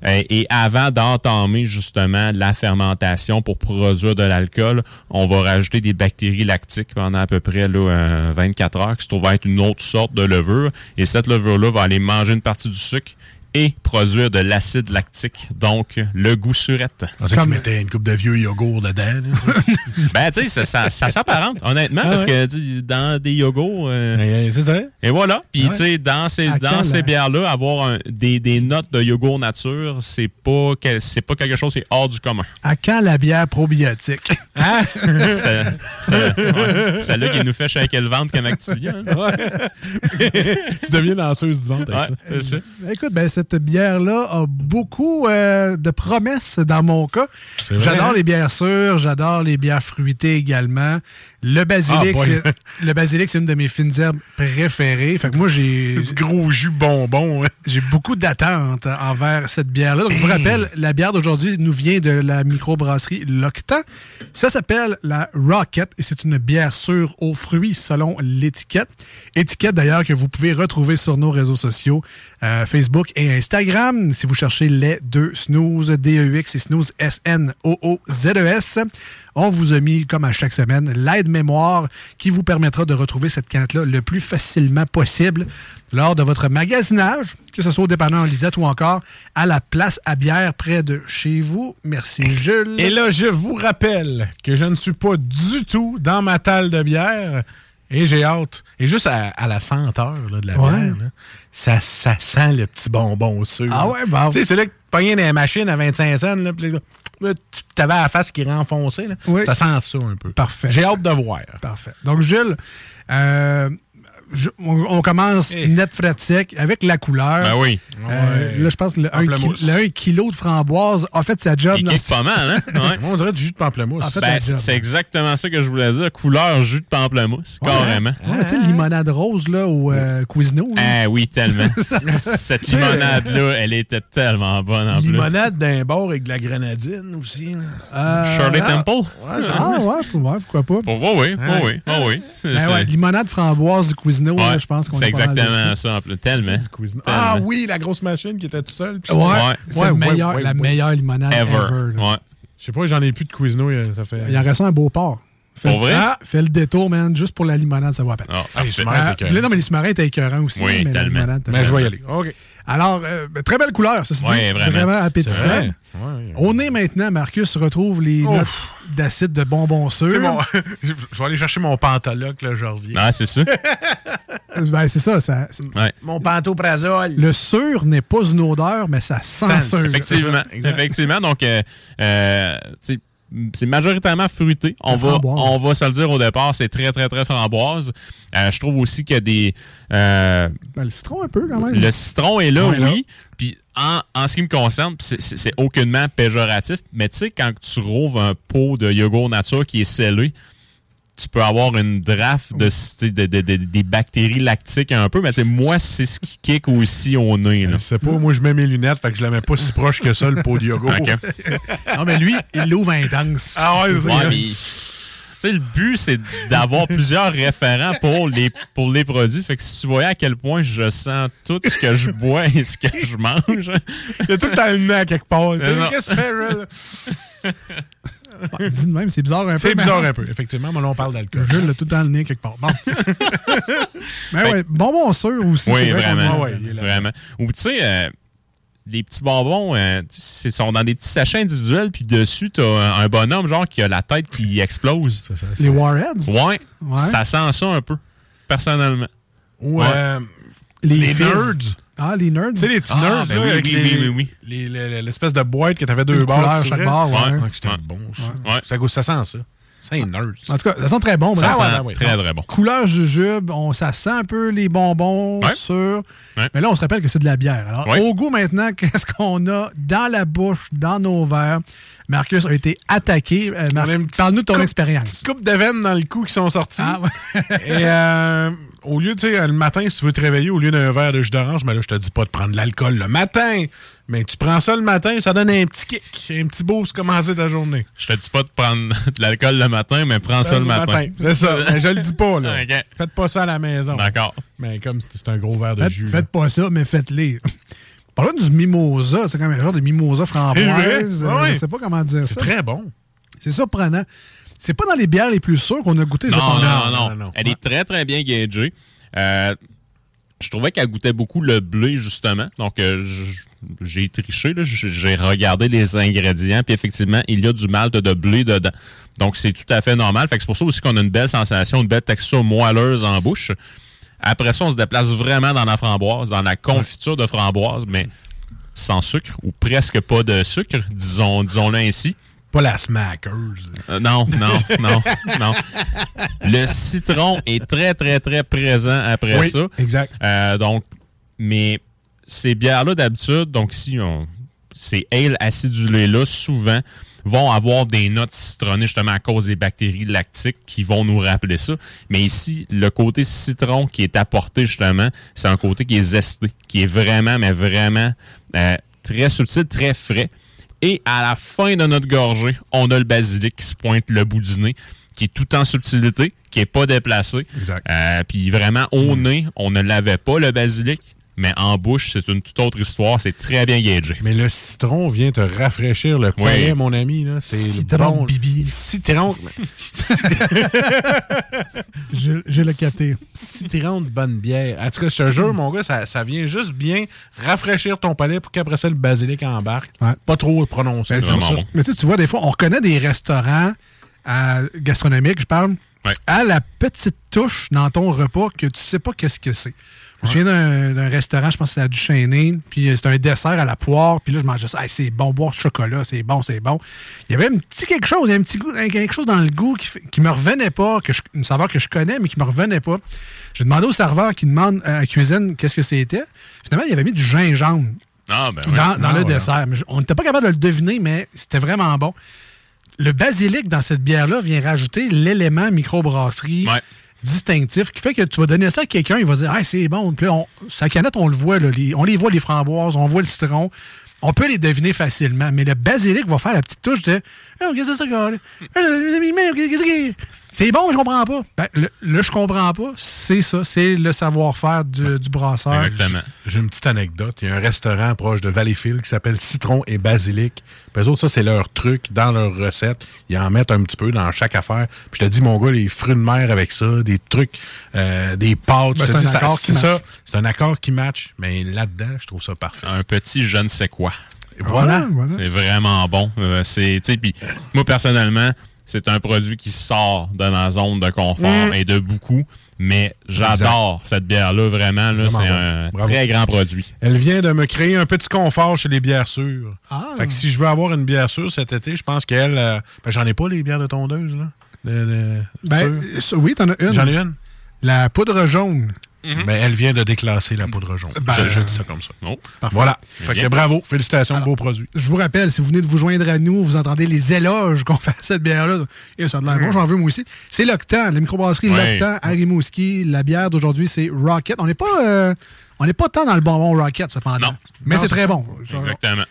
Euh, Et avant d'entamer justement la fermentation pour produire de l'alcool, on va rajouter des bactéries lactiques pendant à peu près là, euh, 24 heures, qui se trouve être une autre sorte de levure. Et cette levure-là va aller manger une partie du sucre et produire de l'acide lactique, donc le goût surette. C'est comme mettait une coupe de vieux yogourt dedans. là. Ben, tu sais, ça, ça, ça s'apparente, honnêtement, Ah parce ouais. que dans des yogourts. euh, c'est ça. Et voilà. Puis, Ouais. tu sais, dans ces, dans bières-là, avoir un- des, des notes de yogourt nature, c'est pas, quel- c'est pas quelque chose, c'est hors du commun. À quand la bière probiotique? Hein? C'est- c'est- ouais, Celle-là qui nous fait shaker le ventre comme Activia. hein. tu deviens danseuse du ventre avec Ouais, c'est ça. Écoute, ben, cette bière-là a beaucoup euh, de promesses dans mon cas. J'adore hein? les bières sûres, j'adore les bières fruitées également. Le basilic, Ah, c'est- le basilic, c'est une de mes fines herbes préférées. Fait que moi, j'ai. Du gros jus bonbon. hein. J'ai beaucoup d'attentes envers cette bière-là. Donc, je vous rappelle, la bière d'aujourd'hui nous vient de la microbrasserie L'Octan. Ça s'appelle la Rocket et c'est une bière sûre aux fruits selon l'étiquette. Étiquette d'ailleurs que vous pouvez retrouver sur nos réseaux sociaux, Facebook et Instagram. Si vous cherchez les deux snooze, D-E-U-X et snooze S-N-O-O-Z-E-S. On vous a mis, comme à chaque semaine, l'aide-mémoire qui vous permettra de retrouver cette canette-là le plus facilement possible lors de votre magasinage, que ce soit au dépanneur Lisette ou encore à la place à bière près de chez vous. Merci, Jules. Et là, je vous rappelle que je ne suis pas du tout dans ma talle de bière. Et j'ai hâte. Et juste à, à la senteur là, de la Ouais. bière, là, ça, ça sent le petit bonbon sûr. Ah ouais, bon. Tu sais, celui que tu pognais dans la machine à 25 cents, là, tu avais la face qui renfonçait. Là. Oui. Ça sent ça un peu. Parfait. J'ai hâte de voir. Parfait. Donc, Jules, euh, je- on, on commence net frais sec avec la couleur. Ben oui. Euh, Ouais. Là, je pense que le 1 Pamplemousse. kilo de framboise a fait sa job. Il dans pas mal, hein? Ouais. On dirait du jus de pamplemousse. En fait, Ben, c'est exactement ça que je voulais dire. Couleur jus de pamplemousse, carrément. Ouais, tu sais, limonade rose là, au euh, Cuisino. là. Ah oui, tellement. Cette limonade-là, elle était tellement bonne en plus. Limonade d'un bord avec de la grenadine aussi. Euh, Shirley ah, Temple? Ah ouais, pour- ouais, pourquoi pas. Pour oui, oui, oui, oh Ben limonade framboise du Cuisino, ouais, je pense qu'on C'est pas exactement ça, en plus. Tellement. Ah oui, la grosse machine qui était tout seule. Ouais, Ouais. c'est Ouais, le ouais, meilleur- ouais, la ouais. meilleure limonade ever. Ouais. Je sais pas, j'en ai plus de Cuisino, il- ça fait. Il en reste un beau port. Fais, Pour vrai? Ah, fais le détour, man, juste pour la limonade, ça va à peine. Ah, Ah, les Ah, là, non, mais les sous-marins étaient écœurants aussi. Oui, mais la tellement. limonade, Mais je vais y aller. OK. Alors, euh, ben, très belle couleur, ça se dit. Ouais, vraiment. appétissant. C'est vrai. Ouais. Au nez maintenant, Marcus retrouve les Ouf. notes d'acide de bonbons sûrs. mon- je vais aller chercher mon pantaloc, là, je reviens. Ah, c'est ça. Ben, c'est ça. ça Ouais. Mon pantoprazole. le sûr n'est pas une odeur, mais ça sent Sent, sûr. Effectivement. Effectivement. Donc, euh, euh, tu sais, c'est majoritairement fruité. On va, on va se le dire au départ, c'est très, très, très framboise. Euh, je trouve aussi qu'il y a des. euh, Ben, le citron un peu quand même. le citron est là, citron est là. oui. Puis en, en ce qui me concerne, c'est- aucunement péjoratif, mais tu sais, quand tu rouvres un pot de yogourt nature qui est scellé, tu peux avoir une draft de, tu sais, de- de- de- des bactéries lactiques un peu, mais moi, c'est ce qui kick aussi au nez. Là. Je sais pas, moi je mets mes lunettes, fait que je la mets pas si proche que ça, le pot de. Ok. Non, mais lui, il l'ouvre intense. Ah ouais, c'est Ouais, mais tu sais, le but, c'est d'avoir plusieurs référents pour les, pour les produits. Fait que si tu voyais à quel point je sens tout ce que je bois et ce que je mange. Il y a tout le temps le nez à quelque part. C'est. Qu'est-ce que tu fais, Ouais, dis de même, c'est bizarre un peu. C'est mais- bizarre un peu, effectivement, mais là on parle d'alcool. Jules l'a tout dans le nez quelque part. Bon. mais ouais, bonbons sûrs aussi. oui, vrai vraiment. a- ouais, vraiment. Ou tu sais, euh, les petits bonbons, euh, sais, sont dans des petits sachets individuels, puis dessus, tu as un bonhomme genre qui a la tête qui explose. C'est ça, Les Warheads? Ouais, Ouais. ça sent ça un peu, personnellement. Ou Ouais. euh, Les, les fizz. nerds. Ah, les nerds? Tu sais, les petits Ah, nerds, ben là, oui, avec oui, les- oui, les- les- l'espèce de boîte que t'avais deux Une barres. couleur sur chaque barre, ouais. Ah, C'était Ouais. bon, ça. Ouais. Ça, goûte- ça sent ça. C'est un nerd. En tout cas, ça sent très bon. mais Ça là, sent ouais, ouais, ouais. très, très bon. Couleur jujube, on, ça sent un peu les bonbons. Ouais. Mais là, on se rappelle que c'est de la bière. Alors, Ouais. au goût maintenant, qu'est-ce qu'on a dans la bouche, dans nos verres? Marcus a été attaqué. Euh, Mar- Parle-nous de ton coupe- expérience. Coupe de veines dans le cou qui sont sorties. Ah, ouais. Et euh, au lieu, tu sais, le matin, si tu veux te réveiller, au lieu d'un verre de jus d'orange, mais là, je te dis pas de prendre de l'alcool le matin. Mais tu prends ça le matin, ça donne un petit kick, un petit boost commencer ta journée. Je te dis pas de prendre de l'alcool le matin, mais prends ça le matin. C'est ça. Mais je le dis pas, là. Faites pas ça à la maison. D'accord. Mais comme c'est c'est un gros verre de Faites, jus. faites pas ça, mais faites-les. Parlons du mimosa. C'est quand même un genre de mimosa framboise. C'est? Euh, Ouais. Je sais pas comment dire C'est ça. très bon. C'est surprenant. C'est pas dans les bières les plus sûres qu'on a goûté. Non, non, non, non, non. Elle est très, très bien gagée. Euh, je trouvais qu'elle goûtait beaucoup le blé, justement. Donc, euh, j'ai triché. J'ai regardé les ingrédients. Puis, effectivement, il y a du malt de blé dedans. Donc, c'est tout à fait normal. Fait que c'est pour ça aussi qu'on a une belle sensation, une belle texture moelleuse en bouche. Après ça, on se déplace vraiment dans la framboise, dans la confiture de framboise, mais sans sucre ou presque pas de sucre, disons, disons-le ainsi. Pas la Smackers. Euh, non, non, non, non. Le citron est très, très, très présent après Oui, ça. exact. Euh, donc, mais ces bières-là, d'habitude, donc si on, ces ales acidulés-là, souvent, vont avoir des notes citronnées justement à cause des bactéries lactiques qui vont nous rappeler ça. Mais ici, le côté citron qui est apporté justement, c'est un côté qui est zesté, qui est vraiment, mais vraiment euh, très subtil, très frais. Et à la fin de notre gorgée, on a le basilic qui se pointe le bout du nez, qui est tout en subtilité, qui est pas déplacé. Exact. Euh, Puis vraiment, au nez, on ne l'avait pas, le basilic. Mais en bouche, c'est une toute autre histoire. C'est très bien gagé. Mais le citron vient te rafraîchir le Oui. palais, mon ami. là. C'est Citron bon. bibi. Citron. Je, je l'ai capté. citron de bonne bière. En tout cas, je te jure, mon gars, ça, ça vient juste bien rafraîchir ton palais pour qu'après ça, le basilic embarque. Ouais. Pas trop prononcé. Ben. Mais tu sais, tu vois, des fois, on reconnaît des restaurants euh, gastronomiques, je parle, Ouais. à la petite touche dans ton repas que tu sais pas qu'est-ce que c'est. Je me souviens d'un restaurant, je pense que c'est la Duchesnay, puis euh, c'était un dessert à la poire, puis là, je mangeais ça. Hey, c'est bon, boire du chocolat, c'est bon, c'est bon. Il y avait un petit quelque chose, il y avait un petit goût, quelque chose dans le goût qui, qui me revenait pas, que je, une saveur que je connais, mais qui me revenait pas. J'ai demandé au serveur qui demande euh, à la cuisine qu'est-ce que c'était. Finalement, il avait mis du gingembre Ah, ben oui. dans, dans Ah, le ouais. dessert. Mais on n'était pas capable de le deviner, mais c'était vraiment bon. Le basilic dans cette bière-là vient rajouter l'élément microbrasserie distinctif qui fait que tu vas donner ça à quelqu'un, il va dire Ah, c'est bon. Puis là, sa canette, on le voit, là, on les voit, les framboises, on voit le citron. On peut les deviner facilement, mais le basilic va faire la petite touche de Ah, qu'est-ce que c'est ça, Ah, C'est bon, mais je comprends pas. Ben, le, le je comprends pas, c'est ça, c'est le savoir-faire du, du brasseur. J'ai une petite anecdote. Il y a un restaurant proche de Valleyfield qui s'appelle Citron et Basilic. Puis eux autres, ça, c'est leur truc dans leur recette. Ils en mettent un petit peu dans chaque affaire. Puis je te dis, mon gars, les fruits de mer avec ça, des trucs, euh, des pâtes. Ben, c'est un ça- accord qui c'est ça. match. C'est un accord qui match. Mais là-dedans, je trouve ça parfait. Un petit je ne sais quoi. Voilà. C'est vraiment bon. Euh, c'est, tu sais, puis moi, personnellement, c'est un produit qui sort de ma zone de confort Mm. et de beaucoup. Mais j'adore cette bière-là, vraiment. Là, c'est bon. un Bravo. très grand produit. Elle vient de me créer un petit confort chez les bières sûres. Ah. Fait que si je veux avoir une bière sûre cet été, je pense qu'elle. euh, ben, j'en ai pas les bières de tondeuse, là. De- de- Ben, oui, t'en as une. J'en ai une. La poudre jaune. Mais elle vient de déclasser la poudre jaune. Ben, je, je dis ça comme ça. Parfait. Voilà. Fait que bravo. Félicitations, beau produit. Je vous rappelle, si vous venez de vous joindre à nous, vous entendez les éloges qu'on fait à cette bière-là. Et ça a de l'air bon, j'en veux moi aussi. C'est l'Octan, la microbrasserie Ouais. L'Octan à Rimouski. La bière d'aujourd'hui, c'est Rocket. On n'est pas, euh, on n'est pas tant dans le bonbon Rocket, cependant. Mais Non, c'est c'est très bon. Exactement.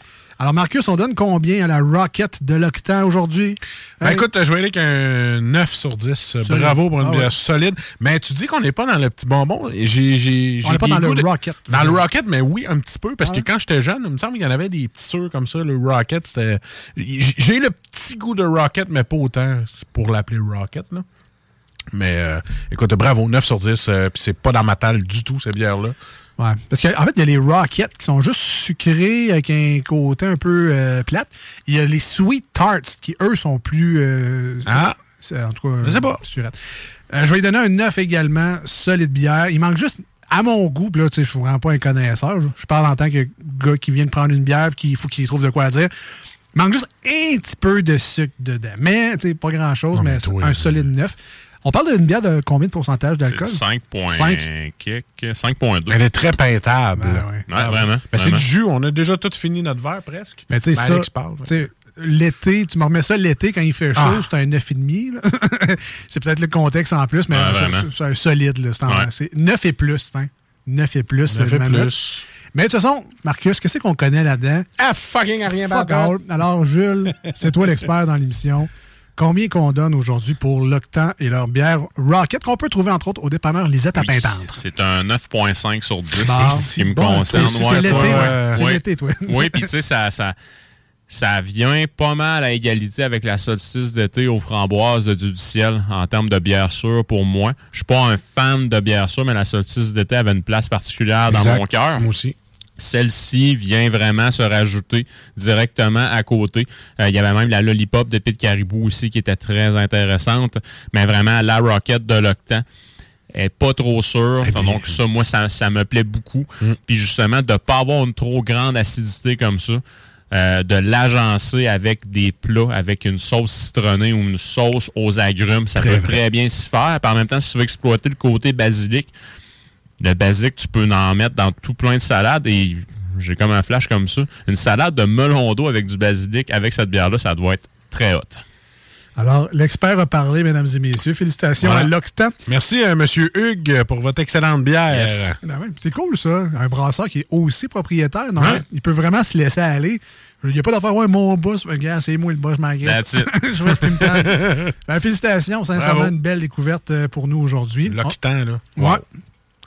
Alors, Marcus, on donne combien à la Rocket de l'Octan aujourd'hui? Ben, Hey, écoute, je vais aller avec un 9 sur 10. Solide. Bravo pour une Ah ouais. bière solide. Mais tu dis qu'on n'est pas dans le petit bonbon. J'ai, j'ai, On n'est pas dans le de- Rocket. Dans le Rocket, mais oui, un petit peu. Parce Ah que quand j'étais jeune, il me semble qu'il y en avait des petits sûrs comme ça. Le Rocket, c'était. J'ai le petit goût de Rocket, mais pas autant pour l'appeler Rocket. Là. Mais euh, écoute, bravo, 9 sur 10. euh, Puis c'est pas dans ma talle du tout, cette bière-là. Ouais. Parce qu'en fait, il y a les Rockets qui sont juste sucrés avec un côté un peu euh, plate. Il y a les Sweet Tarts qui, eux, sont plus. euh, Ah. En tout cas. Je sais pas. euh. Euh, je vais lui donner un 9 également, solide bière. Il manque juste, à mon goût, puis là, tu sais, je suis vraiment pas un connaisseur. Je, parle en tant que gars qui vient de prendre une bière puis qu'il faut qu'il trouve de quoi dire. Il manque juste un petit peu de sucre dedans. Mais, tu sais, pas grand-chose, mais mais, toi, un euh, solide 9. On parle d'une bière de combien de pourcentage d'alcool? 5 points. Cinq? kick, 5.2. Elle est très peintable. Ouais, vraiment. Ben, c'est vraiment. du jus. On a déjà tout fini notre verre presque. Mais tu sais, Ben, parle. tu sais, l'été, tu me remets ça l'été quand il fait chaud, Ah. c'est un 9,5. là. c'est peut-être le contexte en plus, mais Ouais, c'est- vraiment. un solide. là, c'est en- Ouais. c'est 9 et plus. hein. 9 et plus. 9 euh, et plus. Mais de toute façon, Marcus, qu'est-ce qu'on connaît là-dedans? Ah, fucking rien Fuck all. Alors, Jules, c'est toi l'expert dans l'émission. Combien qu'on donne aujourd'hui pour l'Octan et leur bière Rocket qu'on peut trouver entre autres au dépanneur Lisette à Pintendre? C'est un 9.5 sur 10 Bon. ce qui me Bon, concerne. c'est- c'est l'été, ouais. L'été, toi. Oui, puis tu sais, ça, ça, ça vient pas mal à égalité avec la solstice d'été aux framboises de Dieu du ciel en termes de bière sûre pour moi. Je suis pas un fan de bière sûre, mais la solstice d'été avait une place particulière dans Exact. mon cœur. Moi aussi. Celle-ci vient vraiment se rajouter directement à côté. Euh, Il y avait même la Lollipop de Pete Caribou aussi qui était très intéressante. Mais vraiment, la Rocket de l'Octan est pas trop sûre. Enfin, donc ça, moi, ça, ça me plaît beaucoup. Puis justement, de pas avoir une trop grande acidité comme ça. euh, de l'agencer avec des plats, avec une sauce citronnée ou une sauce aux agrumes, ça Très peut vrai. très bien s'y faire. Puis en même temps, si tu veux exploiter le côté basilic, le basique, tu peux en mettre dans tout plein de salades et j'ai comme un flash comme ça. Une salade de melon d'eau avec du basilic avec cette bière-là, ça doit être très hot. Alors, l'expert a parlé, mesdames et messieurs. Félicitations Voilà. à l'Octan. Merci, euh, Monsieur Hugues, pour votre excellente bière. Yes. Ben c'est cool, ça. Un brasseur qui est aussi propriétaire. Non? Il peut vraiment se laisser aller. Il n'y a pas d'affaire, ouais, mon boss. Regarde, c'est moi le boss, malgré. That's it. Je vois ce qui me tente. Ben, félicitations. Sincèrement, Bravo. une belle découverte euh, pour nous aujourd'hui. L'Octan, là. Ouais.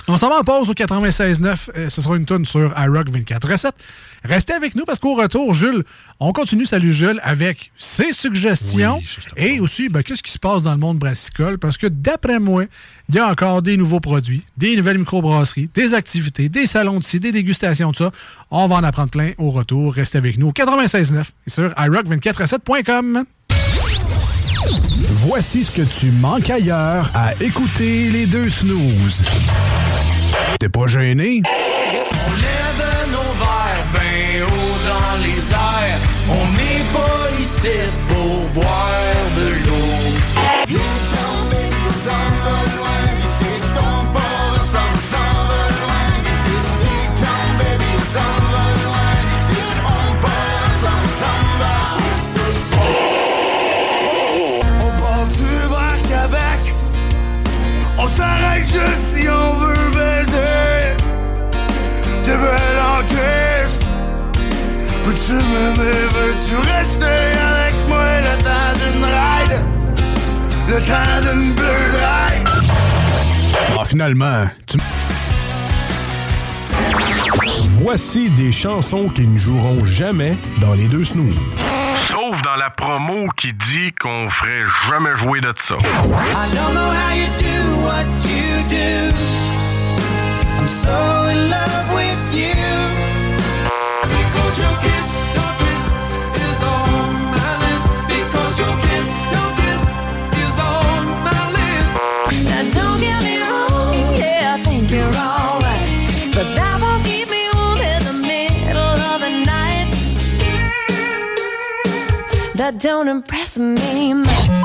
On s'en va en pause au 96.9. Euh, ce sera une tonne sur iRock 24 recettes. Restez avec nous parce qu'au retour, Jules, on continue, salut Jules, avec ses suggestions et aussi ben, qu'est-ce qui se passe dans le monde brassicole? Parce que d'après moi, il y a encore des nouveaux produits, des nouvelles microbrasseries, des activités, des salons de ci, des dégustations de ça. On va en apprendre plein au retour. Restez avec nous au 96.9 et sur iRock247.com. Voici ce que tu manques ailleurs à écouter les deux snooze. T'es pas gêné? On lève nos verres bien haut dans les airs. On n'est pas ici pour boire de l'eau. Viens tomber, nous en va loin d'ici. Ton port ensemble, s'en va loin d'ici. Viens tomber, nous en va loin d'ici. On part ensemble, s'en va. On part du. On s'arrête juste si on veut belle en crise Peux-tu m'aimer, veux-tu rester avec moi le temps d'une ride? Le temps d'une bleue ride Ah, finalement, tu... Voici des chansons qui ne joueront jamais dans les deux snooze. Sauf dans la promo qui dit qu'on ferait jamais jouer de ça. I don't know how you do what you do That don't get me home Yeah I think you're all right But that won't keep me wrong in the middle of the night. That don't impress me much.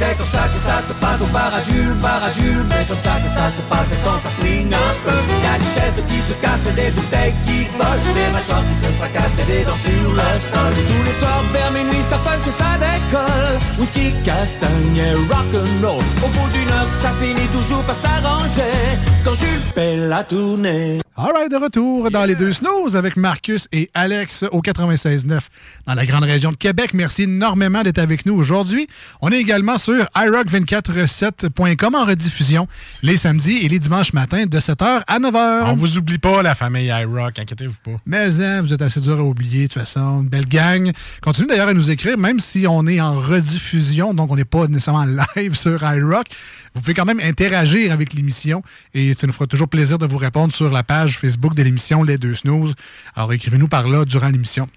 C'est comme ça que ça se passe au bar à Jules, bar à Jules Mais comme ça que ça se passe quand ça flingue un peu. Y'a des chaises qui se cassent, des bouteilles qui volent Des machins qui se fracassent et des dents sur le sol. Et tous les soirs vers minuit ça punch et ça décolle. Whisky, castagne et rock'n'roll. Au bout d'une heure ça finit toujours par s'arranger. Quand Jules fait la tournée. All right, de retour dans les deux snows avec Marcus et Alex au 96.9 dans la grande région de Québec. Merci énormément d'être avec nous aujourd'hui. On est également sur iRock247.com en rediffusion les samedis et les dimanches matins de 7h à 9h. On vous oublie pas, la famille iRock, inquiétez-vous pas. Mais hein, vous êtes assez dur à oublier, de toute façon. Une belle gang. Continuez d'ailleurs à nous écrire, même si on est en rediffusion, donc on n'est pas nécessairement live sur iRock. Vous pouvez quand même interagir avec l'émission et ça nous fera toujours plaisir de vous répondre sur la page Facebook de l'émission Les Deux Snooze. Alors écrivez-nous par là durant l'émission.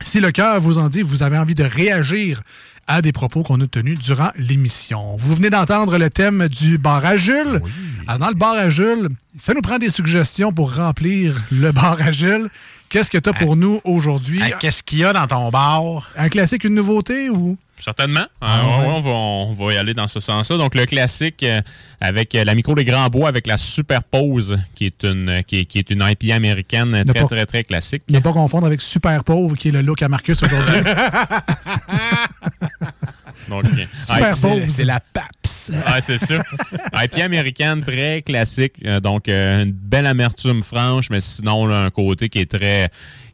Si le cœur vous en dit, vous avez envie de réagir à des propos qu'on a tenus durant l'émission. Vous venez d'entendre le thème du bar à Jules. Alors, dans le bar à Jules, ça nous prend des suggestions pour remplir le bar à Jules. Qu'est-ce que tu as pour nous aujourd'hui? Qu'est-ce qu'il y a dans ton bar? Un classique, une nouveauté ou? Certainement. Ah ouais. on, va, on va y aller dans ce sens-là. Donc, le classique euh, avec euh, la micro des grands bois avec la superpose, qui est une, euh, qui est, qui est une IPA américaine Ne très, pas- très, très classique. Ne pas confondre avec Super Pauvre, qui est le look à Marcus aujourd'hui. Donc, Super Pose. C'est la PAPS. Ah, c'est ça. IPA américaine très classique. Donc, une belle amertume franche, mais sinon, là, un côté qui est très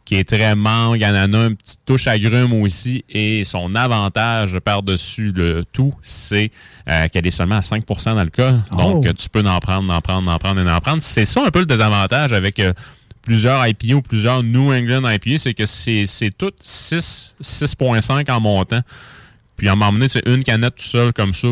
qui est très mangue, ananas, une petite touche agrume aussi. Et son avantage par-dessus le tout, c'est euh, qu'elle est seulement à 5% d'alcool. Donc, Oh. euh, tu peux en prendre, en prendre, en prendre et en prendre. C'est ça un peu le désavantage avec euh, plusieurs IPA ou plusieurs New England IPA, c'est que c'est c'est tout 6, 6.5 en montant. Puis à un moment donné, c'est une canette tout seul comme ça.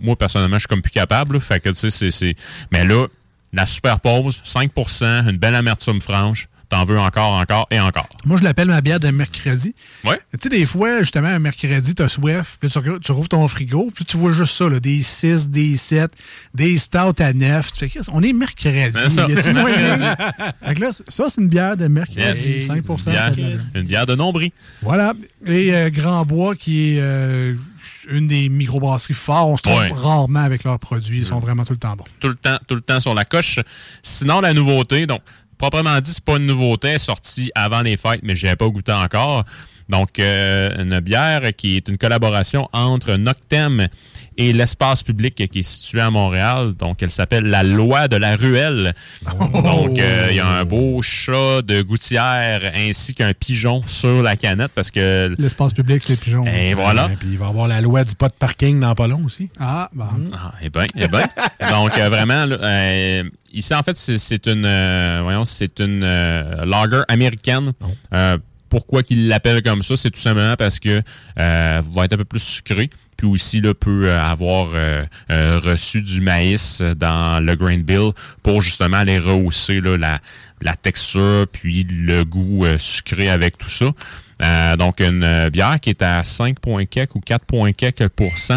Moi, personnellement, je suis comme plus capable. là. Fait que, tu sais, c'est-. Mais là, la superpose, 5% une belle amertume franche. T'en veux encore, encore et encore. Moi, je l'appelle ma bière de mercredi. Ouais. Tu sais, des fois, justement, un mercredi, t'as soif, puis tu, tu rouvres ton frigo, puis tu vois juste ça, là, des 6, des 7, des stouts à 9. Tu fais, on est mercredi. C'est ça. Mercredi. fait que là, ça, c'est une bière de mercredi. Yes. 5 Une bière, une bière de nombril. Voilà. Et euh, Grand Bois, qui est euh, une des microbrasseries fortes. On se Ouais. rarement avec leurs produits. Ils sont vraiment tout le temps bons. tout le temps, tout le temps sur la coche. Sinon, la nouveauté, donc, proprement dit, c'est pas une nouveauté, sortie avant les fêtes, mais je pas goûté encore. Donc, euh, une bière qui est une collaboration entre Noctem et l'espace public qui est situé à Montréal. Donc, elle s'appelle La Loi de la Ruelle. Donc, euh, il y a un beau chat de gouttière ainsi qu'un pigeon sur la canette parce que... L'espace public, c'est les pigeons. Et voilà. puis il va y avoir la loi du pas de parking dans pas long aussi. Ah, bon. Ah, eh bien, eh bien. Donc, euh, vraiment, là, euh, ici, en fait, c'est une, euh, voyons, c'est une euh, lager américaine. Euh, pourquoi qu'il l'appelle comme ça, c'est tout simplement parce que euh, va être un peu plus sucré. Puis aussi, là, peut euh, avoir euh, reçu du maïs dans le grain bill pour justement aller rehausser là, la, la texture puis le goût sucré avec tout ça. Euh, donc, une euh, bière qui est à 5 quelques ou 4 quelques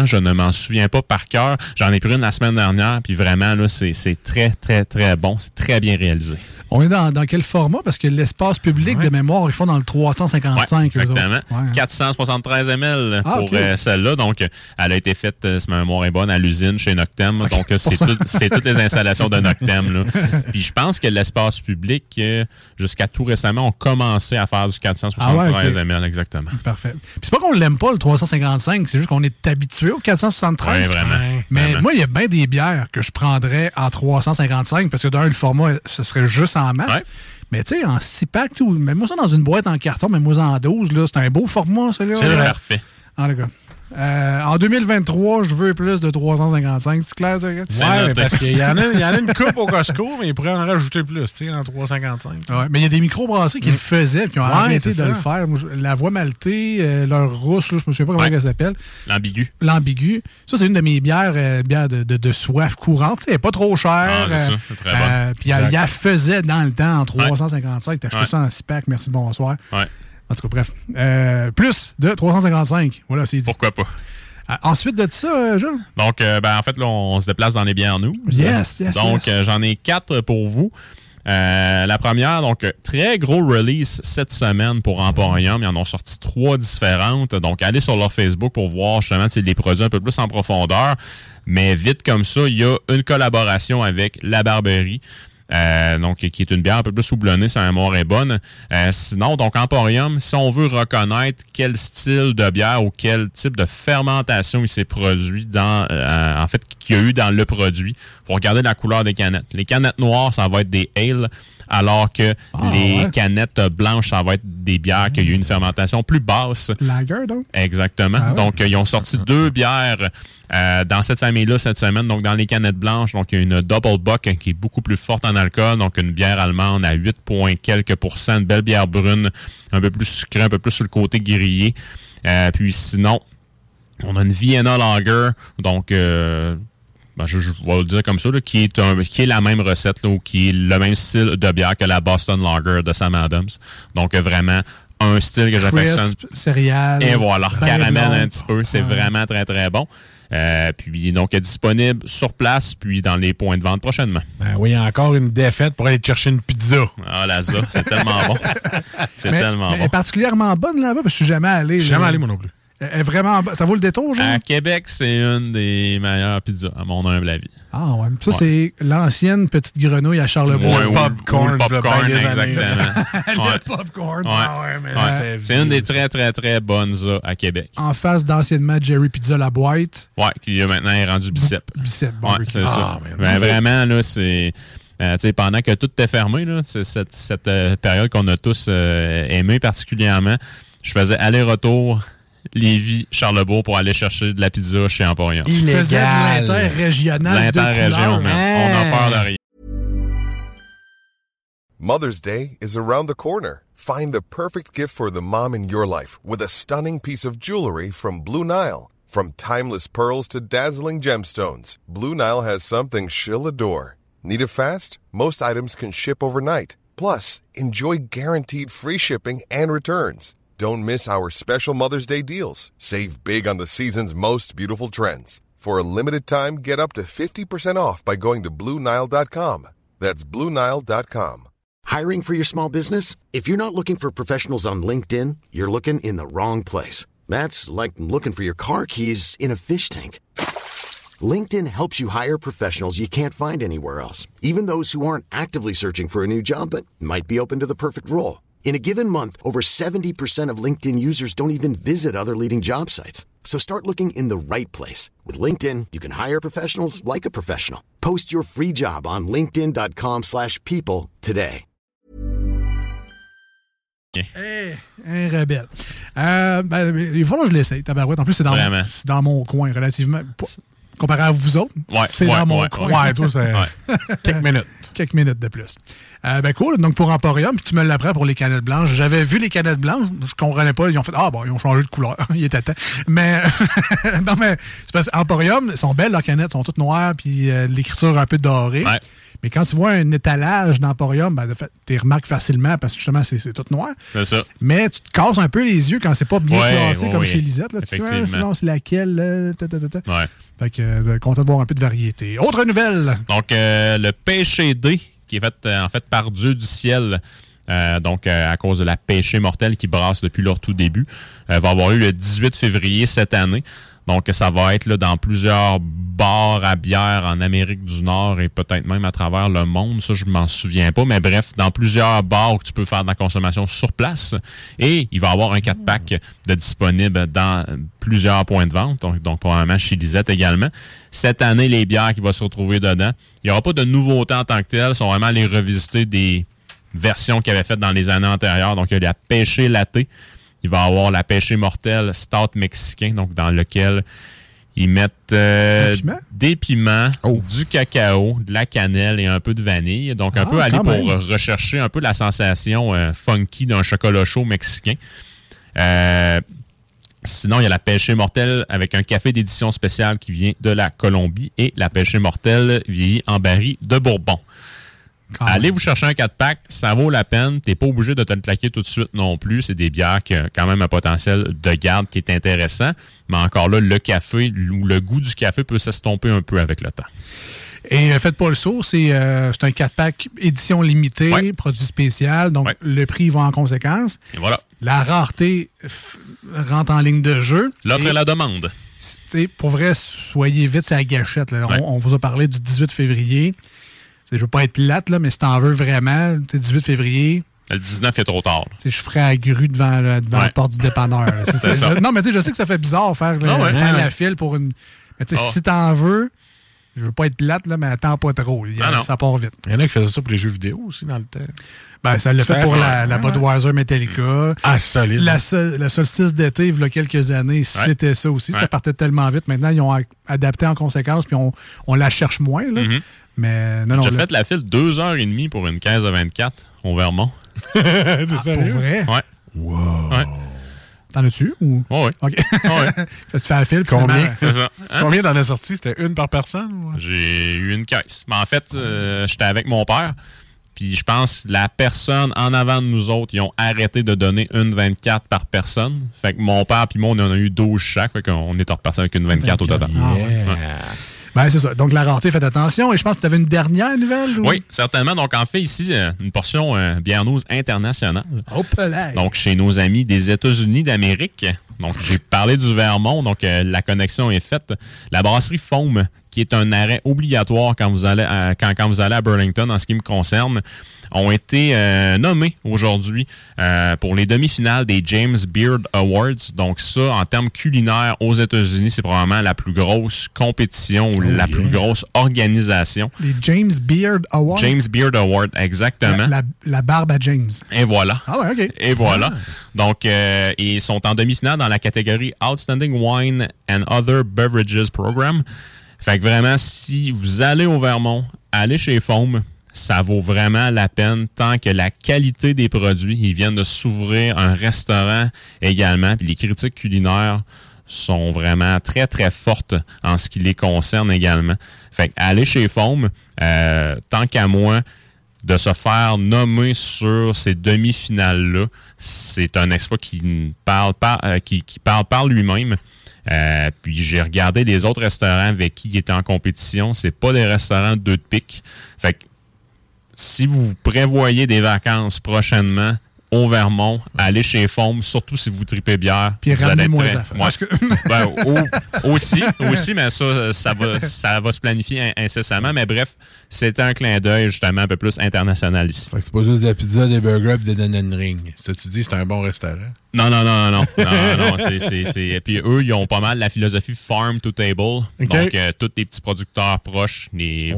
je ne m'en souviens pas par cœur. J'en ai pris une la semaine dernière, puis vraiment, là, c'est très, très, très bon. C'est très bien réalisé. On est dans, dans quel format? Parce que l'espace public de mémoire, ils font dans le 355. Ouais, exactement. 473 hein. ml ah, pour euh, celle-là. Donc, elle a été faite, si ma mémoire est bonne, à l'usine chez Noctem. Donc, c'est toutes les installations de Noctem. Puis, je pense que l'espace public, jusqu'à tout récemment, ont commencé à faire du 473 ah. ML, exactement. Parfait. Puis c'est pas qu'on l'aime pas, le 355, c'est juste qu'on est habitué au 473. Oui, vraiment. Mais moi, il y a bien des bières que je prendrais en 355 parce que d'un, le format, ce serait juste en masse. Mais tu sais, en 6 packs, mets-moi ça dans une boîte en carton, mets-moi ça en 12, c'est un beau format, celui-là. C'est parfait. En tout cas. Euh, en 2023, je veux plus de 355. C'est clair, ça? Ouais, mais parce qu'il y, en a- il y en a une coupe au Costco, mais ils pourraient en rajouter plus, tu sais, en 3,55. Ouais, mais il y a des microbrasseries qui le faisaient et qui ont Ouais, arrêté de le faire. La voie maltée, euh, leur rousse, là, je me souviens pas comment Ouais. elle s'appelle. L'ambigu. L'ambigu. Ça, c'est une de mes bières, euh, bières de, de- de soif courante. Elle n'est pas trop chère. Ah, c'est ça. C'est très bonne. Puis elle, Exact. il la faisait dans le temps en 355. T'as acheté Ouais. ça en 6 packs. Merci, bonsoir. Ouais. En tout cas, bref. Euh, plus de 355. Voilà, c'est dit. Pourquoi pas? Euh, ensuite de ça, euh, Jules? Donc, euh, ben, en fait, là, on se déplace dans les bières nous. Yes, yes, Donc, yes. j'en ai quatre pour vous. Euh, la première, donc, très gros release cette semaine pour Emporium. Ils en ont sorti trois différentes. Donc, allez sur leur Facebook pour voir justement les produits un peu plus en profondeur. Mais vite comme ça, il y a une collaboration avec La Barberie. Euh, donc, qui est une bière un peu plus houblonnée, sa mémoire est bonne. Euh, sinon, donc, Emporium, si on veut reconnaître quel style de bière ou quel type de fermentation il s'est produit dans, euh, en fait, qu'il y a eu dans le produit, faut regarder la couleur des canettes. Les canettes noires, ça va être des ale, alors que les ouais. canettes blanches, ça va être des bières qui ont eu une fermentation plus basse. Lager, donc? Exactement. Ah ouais? Donc, ils ont sorti deux bières euh, dans cette famille-là cette semaine. Donc, dans les canettes blanches, donc il y a une Double Buck qui est beaucoup plus forte en alcool. Donc, une bière allemande à 8 points quelques pourcents. Une belle bière brune, un peu plus sucrée, un peu plus sur le côté grillé. Euh, puis sinon, on a une Vienna Lager. Donc, euh, ben, je, je vais le dire comme ça, là, qui, est un- qui est la même recette, là, ou qui est le même style de bière que la Boston Lager de Sam Adams. Donc, euh, vraiment, un style que j'affectionne. Céréales. Et voilà, caramel un petit peu. C'est Ouais. vraiment très, très bon. Euh, puis, donc, est disponible sur place, puis dans les points de vente prochainement. Ben oui, encore une défaite pour aller te chercher une pizza. Ah, là, ça, c'est tellement bon. C'est tellement mais Elle bon. est particulièrement bonne là-bas, parce que je suis jamais allé. Je suis jamais allé, moi non plus. Est vraiment. Ça vaut le détour, genre? À Québec, c'est une des meilleures pizzas, à mon humble avis. Ah ouais. Ça, Ouais. c'est l'ancienne petite grenouille à Charlebois. Ouais, popcorn, le popcorn, années. exactement. le popcorn. Ouais. Ah ouais, Ouais. C'est une des très, très, très bonnes ça, à Québec. En face d'anciennement Jerry Pizza La Boîte. Ouais, qui là, maintenant est rendu bicep. Bicep Ouais, barbecue. c'est ça. Ah, mais- Ben, vraiment, là, c'est. euh, tu sais, pendant que tout était fermé, là, c'est cette, cette euh, période qu'on a tous euh, aimé particulièrement, je faisais aller-retour Lévis, Charlebourg pour aller chercher de la pizza chez Emporion. Tu faisais de l'interrégional de L'interrégion, couleur. man. On n'a peur de Hein. rien. Mother's Day is around the corner. Find the perfect gift for the mom in your life with a stunning piece of jewelry from Blue Nile. From timeless pearls to dazzling gemstones, Blue Nile has something she'll adore. Need it fast? Most items can ship overnight. Plus, enjoy guaranteed free shipping and returns. Don't miss our special Mother's Day deals. Save big on the season's most beautiful trends. For a limited time, get up to 50% off by going to BlueNile.com. That's BlueNile.com. Hiring for your small business? If you're not looking for professionals on LinkedIn, you're looking in the wrong place. That's like looking for your car keys in a fish tank. LinkedIn helps you hire professionals you can't find anywhere else, even those who aren't actively searching for a new job but might be open to the perfect role. In a given month, over 70% of LinkedIn users don't even visit other leading job sites. So start looking in the right place. With LinkedIn, you can hire professionals like a professional. Post your free job on linkedin.com slash people today. Eh, un rebelle. Euh, ben, il va falloir que je l'essaye, tabarouette. En plus, c'est dans, Vraiment. c'est dans mon coin, relativement. Comparé à vous autres. Ouais, c'est ouais, dans mon ouais, coin. ouais. Ouais, toi, c'est- quelques minutes. Quelques minutes de plus. Euh, ben cool. Donc pour Emporium, puis tu me l'apprends pour les canettes blanches. J'avais vu les canettes blanches, je comprenais pas. Ils ont fait Ah bon, ils ont changé de couleur. Il était temps. Mais non, mais c'est parce qu'Emporium, elles sont belles leurs canettes, sont toutes noires, puis euh, l'écriture un peu dorée. Mais quand tu vois un étalage d'Emporium, ben, tu les remarques facilement parce que justement, c'est tout noir. C'est ça. Mais tu te casses un peu les yeux quand c'est pas bien Ouais, classé ouais, comme ouais. chez Lisette. Là. Tu Effectivement. Ah, sinon, c'est laquelle? ta, ta, ta. Fait que, euh, content de voir un peu de variété. Autre nouvelle. Donc, euh, le péché D, qui est fait euh, en fait par Dieu du ciel, euh, donc euh, à cause de la péché mortelle qui brasse depuis leur tout début, euh, va avoir lieu le 18 février cette année. Donc, ça va être là, dans plusieurs bars à bière en Amérique du Nord et peut-être même à travers le monde. Ça, je m'en souviens pas. Mais bref, dans plusieurs bars où tu peux faire de la consommation sur place. Et il va y avoir un 4-pack de disponible dans plusieurs points de vente. Donc, donc probablement chez Lisette également. Cette année, les bières qui vont se retrouver dedans. Il n'y aura pas de nouveautés en tant que telles. Ce sont vraiment les revisiter des versions qu'ils avaient faites dans les années antérieures. Donc, il y a la pêchée latte. Il va y avoir la pêchée mortelle stout mexicain, donc dans lequel ils mettent euh, des piments, du cacao, de la cannelle et un peu de vanille. Donc, un Ah, peu aller pour même. rechercher un peu la sensation euh, funky d'un chocolat chaud mexicain. Euh, Sinon, il y a la pêchée mortelle avec un café d'édition spéciale qui vient de la Colombie et la pêchée mortelle vieillie en baril de Bourbon. Allez vous chercher un 4-pack, ça vaut la peine. T'es pas obligé de te le claquer tout de suite non plus. C'est des bières qui ont quand même un potentiel de garde qui est intéressant. Mais encore là, le café ou le goût du café peut s'estomper un peu avec le temps. Et euh, faites pas le saut, c'est euh, un 4-pack édition limitée, produit spécial, donc le prix va en conséquence. Et voilà. La rareté rentre en ligne de jeu. L'offre et la demande. Tu pour vrai, soyez vite, c'est la gâchette. là. Ouais. On, on vous a parlé du 18 février. Je veux pas être plate, là, mais si t'en veux vraiment, tu sais, 18 février, Le 19 est trop tard. je ferais la grue devant, le- devant la porte du dépanneur. là. Ça. Je- non, mais tu sais, je sais que ça fait bizarre faire, le- Ah ouais. faire Ouais, la ouais. file pour une. Mais tu sais, Ah. si t'en veux, je veux pas être plate, là, mais attends pas trop. Il Ah non. ça part vite. Il y en a qui faisaient ça pour les jeux vidéo aussi dans le temps. Ben, ça l'a fait pour la, la. Budweiser Metallica. Ah, solide. La, sol- le solstice d'été, il y a quelques années, c'était ça aussi. Ça partait tellement vite. Maintenant, ils ont adapté en conséquence, puis on, on la cherche moins. Là. Mhm. Mais non, non. J'ai fait la file deux heures et demie pour une caisse de 24 au Vermont. Ah, pour vrai? Ouais. Wow. Ouais. T'en as-tu? Ou... Ouais. OK. Tu fais la file. Combien? ça. Hein? Combien t'en as sorti? C'était une par personne? ou? J'ai eu une caisse. Mais en fait, euh, j'étais avec mon père. Puis je pense la personne en avant de nous autres, ils ont arrêté de donner une 24 par personne. Fait que mon père puis moi, on en a eu 12 chaque. Fait qu'on est reparti avec une 24 au total. Ah, ouais. Ben, c'est ça. Donc, la rareté, faites attention. Et je pense que tu avais une dernière nouvelle. ou- Oui, certainement. Donc, en fait, ici, euh, une portion euh, bière news internationale. Là. Donc, chez nos amis des États-Unis d'Amérique. Donc, j'ai parlé du Vermont, donc euh, la connexion est faite. La brasserie Foam, qui est un arrêt obligatoire quand vous allez à, quand, quand vous allez à Burlington, en ce qui me concerne, ont été euh, nommés aujourd'hui euh, pour les demi-finales des James Beard Awards. Donc, ça, en termes culinaires aux États-Unis, c'est probablement la plus grosse compétition ou la plus grosse organisation. Les James Beard Awards? James Beard Award, exactement. La, la- la barbe à James. Et voilà. Ah ouais, OK. Et voilà. Donc, euh, ils sont en demi-finale dans la catégorie Outstanding Wine and Other Beverages Program. Fait que vraiment, si vous allez au Vermont, allez chez Foam, ça vaut vraiment la peine tant que la qualité des produits, ils viennent de s'ouvrir un restaurant également, puis les critiques culinaires sont vraiment très, très fortes en ce qui les concerne également. Fait que allez chez Foam, euh, tant qu'à moi, de se faire nommer sur ces demi-finales-là, c'est un exploit qui parle par, euh, qui, qui parle par lui-même. Euh, puis j'ai regardé les autres restaurants avec qui il était en compétition. C'est pas des restaurants deux de pique. Fait que si vous prévoyez des vacances prochainement au Vermont, allez chez Foam, surtout si vous tripez bière. Puis ramenez-moi ça. Parce que- Ben, au- aussi, aussi, mais ça, ça va, ça va se planifier in- incessamment. Mais bref, c'était un clin d'œil justement un peu plus international ici. Fait que c'est pas juste de la pizza, des burgers et des Danone Ring. Ça, tu dis, c'est un bon restaurant. Non, non, non, non, non, non, non, c'est, c'est, c'est- Et puis eux, ils ont pas mal la philosophie farm to table. Donc, euh, tous les petits producteurs proches, les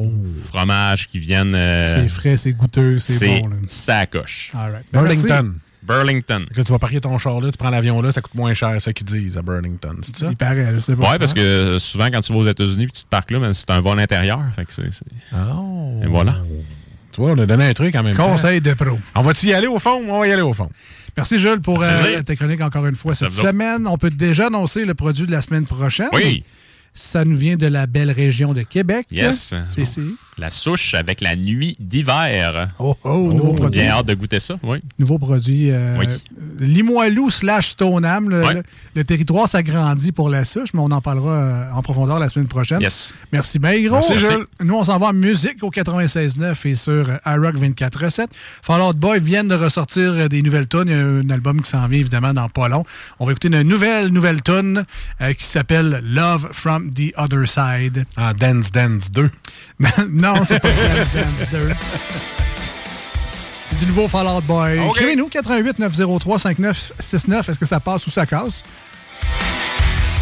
fromages qui viennent. euh, C'est frais, c'est goûteux, c'est bon. là. Ça coche. All right. Ben, Burlington. Burlington. Là, tu vas parquer ton char là, tu prends l'avion là, ça coûte moins cher, c'est ça qu'ils disent à Burlington. C'est ça? Il paraît, je sais pas. Ouais, parce que euh, souvent, quand tu vas aux États-Unis puis tu te parques là, ben, c'est un vol intérieur. Fait que c'est. c'est- Oh. Et voilà. Tu vois, on a donné un truc en même temps. Conseil de pro. On va-tu y aller au fond? On va y aller au fond? Merci Jules pour euh, Zé. ta chronique encore une fois cette semaine. On peut déjà annoncer le produit de la semaine prochaine. Oui. Ça nous vient de la belle région de Québec. Yes. C'est- c'est- La souche avec la nuit d'hiver. Oh, oh, nouveau produit. Bien hâte de goûter ça, oui. Nouveau produit. Euh, Oui. Limoilou slash Stoneham. Le, le- le territoire s'agrandit pour la souche, mais on en parlera euh, en profondeur la semaine prochaine. Yes. Merci bien, gros. Merci, Jules. Nous, on s'en va en musique au 96.9 et sur euh, iRock 24.7. Fall Out Boy viennent de ressortir euh, des nouvelles tonnes. Il y a un album qui s'en vient évidemment dans pas long. On va écouter une nouvelle, nouvelle tonne euh, qui s'appelle Love from the Other Side. Ah, Dance Dance 2. non, c'est pas Dance Dance 2. C'est du nouveau Fall Out Boy. OK. Écrivez-nous 88 903 5969. Est-ce que ça passe ou ça casse?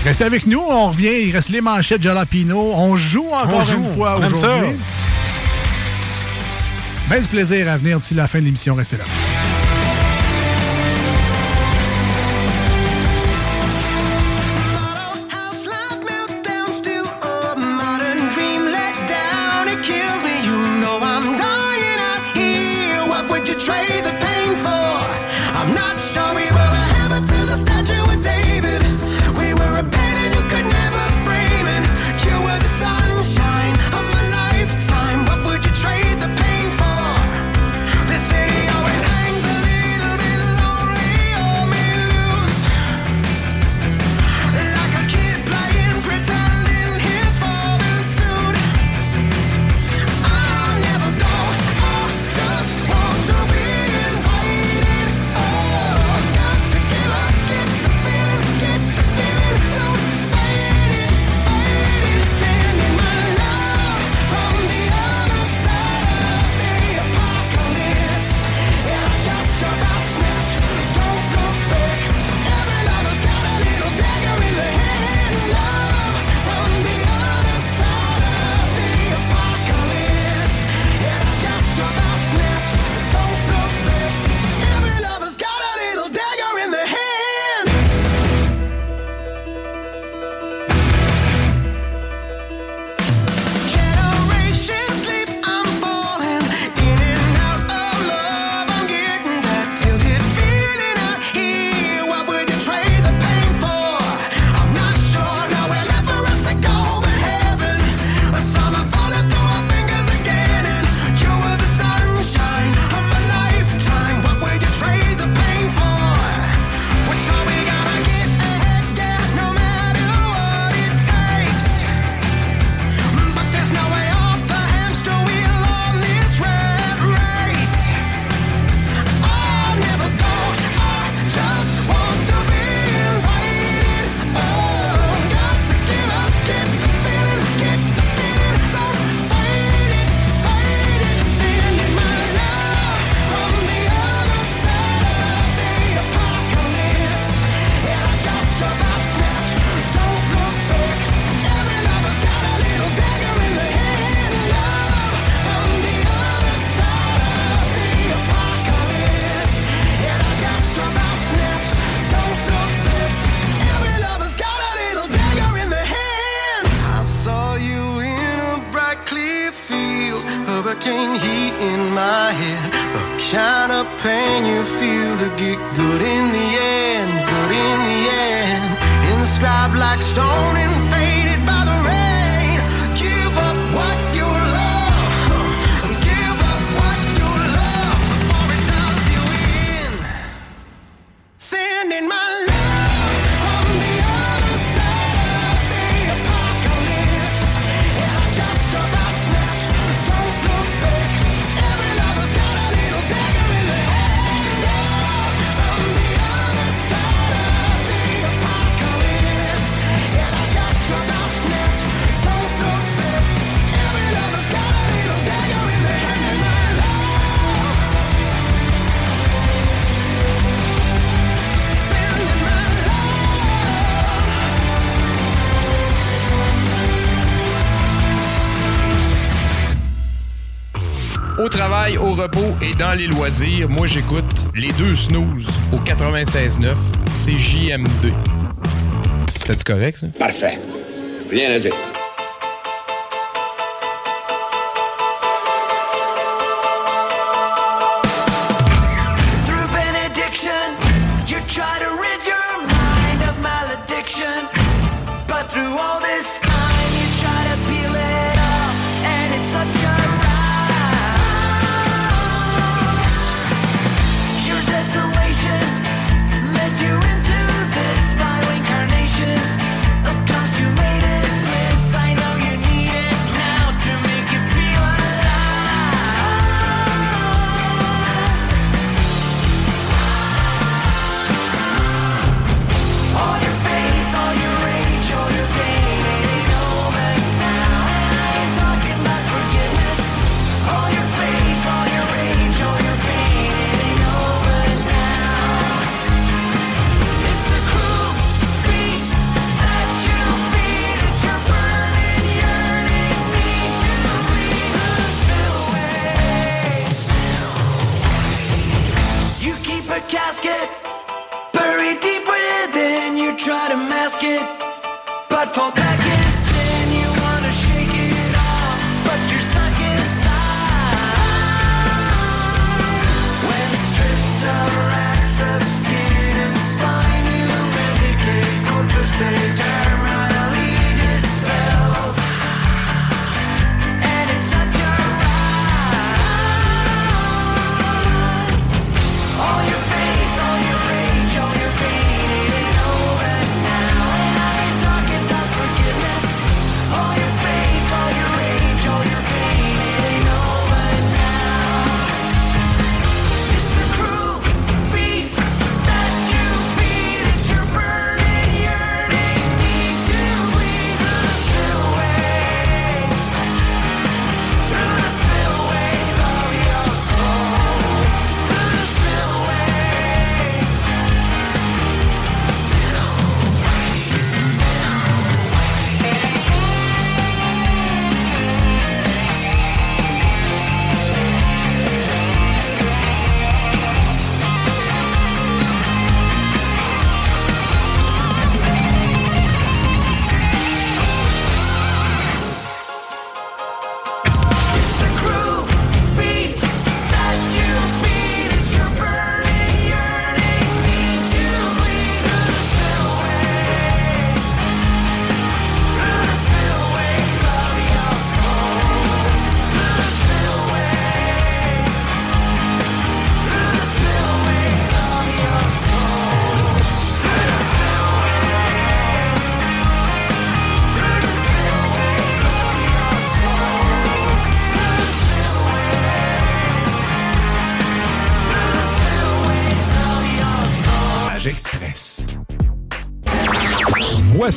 Restez avec nous, on revient, il reste les manchettes Jalapino. On joue encore On joue. une fois aujourd'hui. Du plaisir à venir d'ici la fin de l'émission, restez là. Et dans les loisirs, moi j'écoute les deux snooze au 96.9 CJMD. C'est correct ça? Parfait. Rien à dire.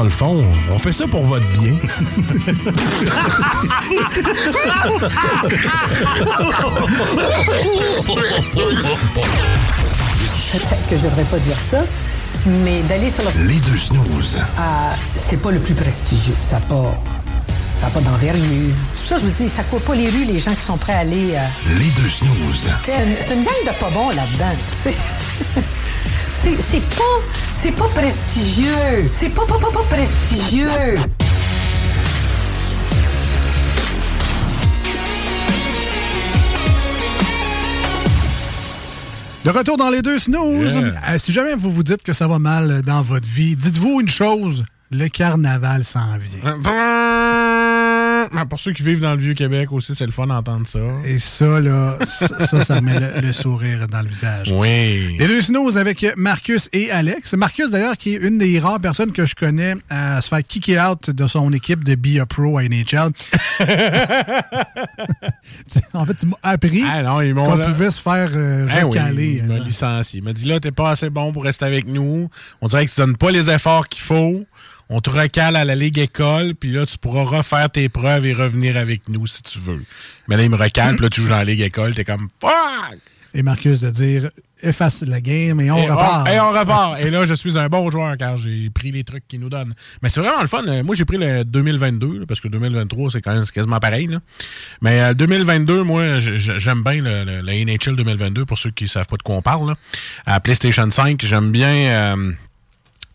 Dans le fond, on fait ça pour votre bien. Peut-être que je devrais pas dire ça, mais d'aller sur le... Les deux snooze. Ah, c'est pas le plus prestigieux. Ça n'a pas... Ça n'a pas d'envergure. Pour ça je vous dis, ça court pas les rues, les gens qui sont prêts à aller... euh, Les deux snooze. C'est une, une gang de pas bons là-dedans. c'est pas... C'est pas prestigieux. C'est pas, pas, pas, pas prestigieux. De retour dans les deux snooze. Yeah. Euh, si jamais vous vous dites que ça va mal dans votre vie, dites-vous une chose, le carnaval s'en vient. Pour ceux qui vivent dans le Vieux-Québec aussi, c'est le fun d'entendre ça. Et ça, là, ça, ça, met le, le sourire dans le visage. Oui. Les deux snooze avec Marcus et Alex. Marcus, d'ailleurs, qui est une des rares personnes que je connais à se faire kicker out de son équipe de Be a Pro à NHL. En fait, tu m'as appris Ah qu'on là- pouvait se faire euh, Ah oui, recaler. il m'a licencié. Il m'a dit là, t'es pas assez bon pour rester avec nous. On dirait que tu donnes pas les efforts qu'il faut. On te recale à la Ligue École, puis là, tu pourras refaire tes preuves et revenir avec nous si tu veux. Mais là, il me recale, puis là, tu joues dans la Ligue École, t'es comme fuck! Et Marcus de dire efface la game et on et repart. et on repart. et là, je suis un bon joueur car j'ai pris les trucs qu'ils nous donnent. Mais c'est vraiment le fun. Euh, Moi, j'ai pris le 2022, là, parce que 2023, c'est quand même quasiment pareil. là. Mais euh, 2022, moi, je- je- j'aime bien le, le- le NHL 2022, pour ceux qui savent pas de quoi on parle. Là. À PlayStation 5, j'aime bien... euh,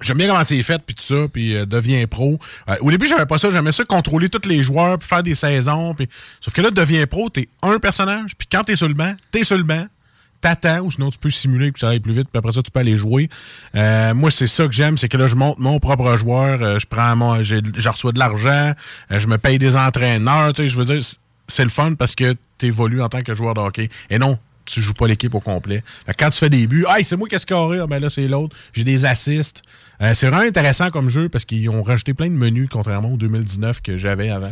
J'aime bien comment c'est fait, puis tout ça, puis euh, deviens pro. Euh, au début, j'avais pas ça. J'aimais ça contrôler tous les joueurs, puis faire des saisons. Puis... Sauf que là, deviens pro, t'es un personnage, puis quand t'es sur le banc, t'es sur le banc, t'attends, ou sinon tu peux simuler que ça aille plus vite, puis après ça, tu peux aller jouer. Euh, moi, c'est ça que j'aime, c'est que là, je monte mon propre joueur, je prends mon, je reçois de l'argent, je me paye des entraîneurs, tu sais, je veux dire, c'est le fun parce que tu évolues en tant que joueur de hockey. Et non, tu joues pas l'équipe au complet. Quand tu fais des buts, c'est moi qui ai scoré, ah, ben là, c'est l'autre. J'ai des assists. Euh, c'est vraiment intéressant comme jeu parce qu'ils ont rajouté plein de menus, contrairement au 2019 que j'avais avant.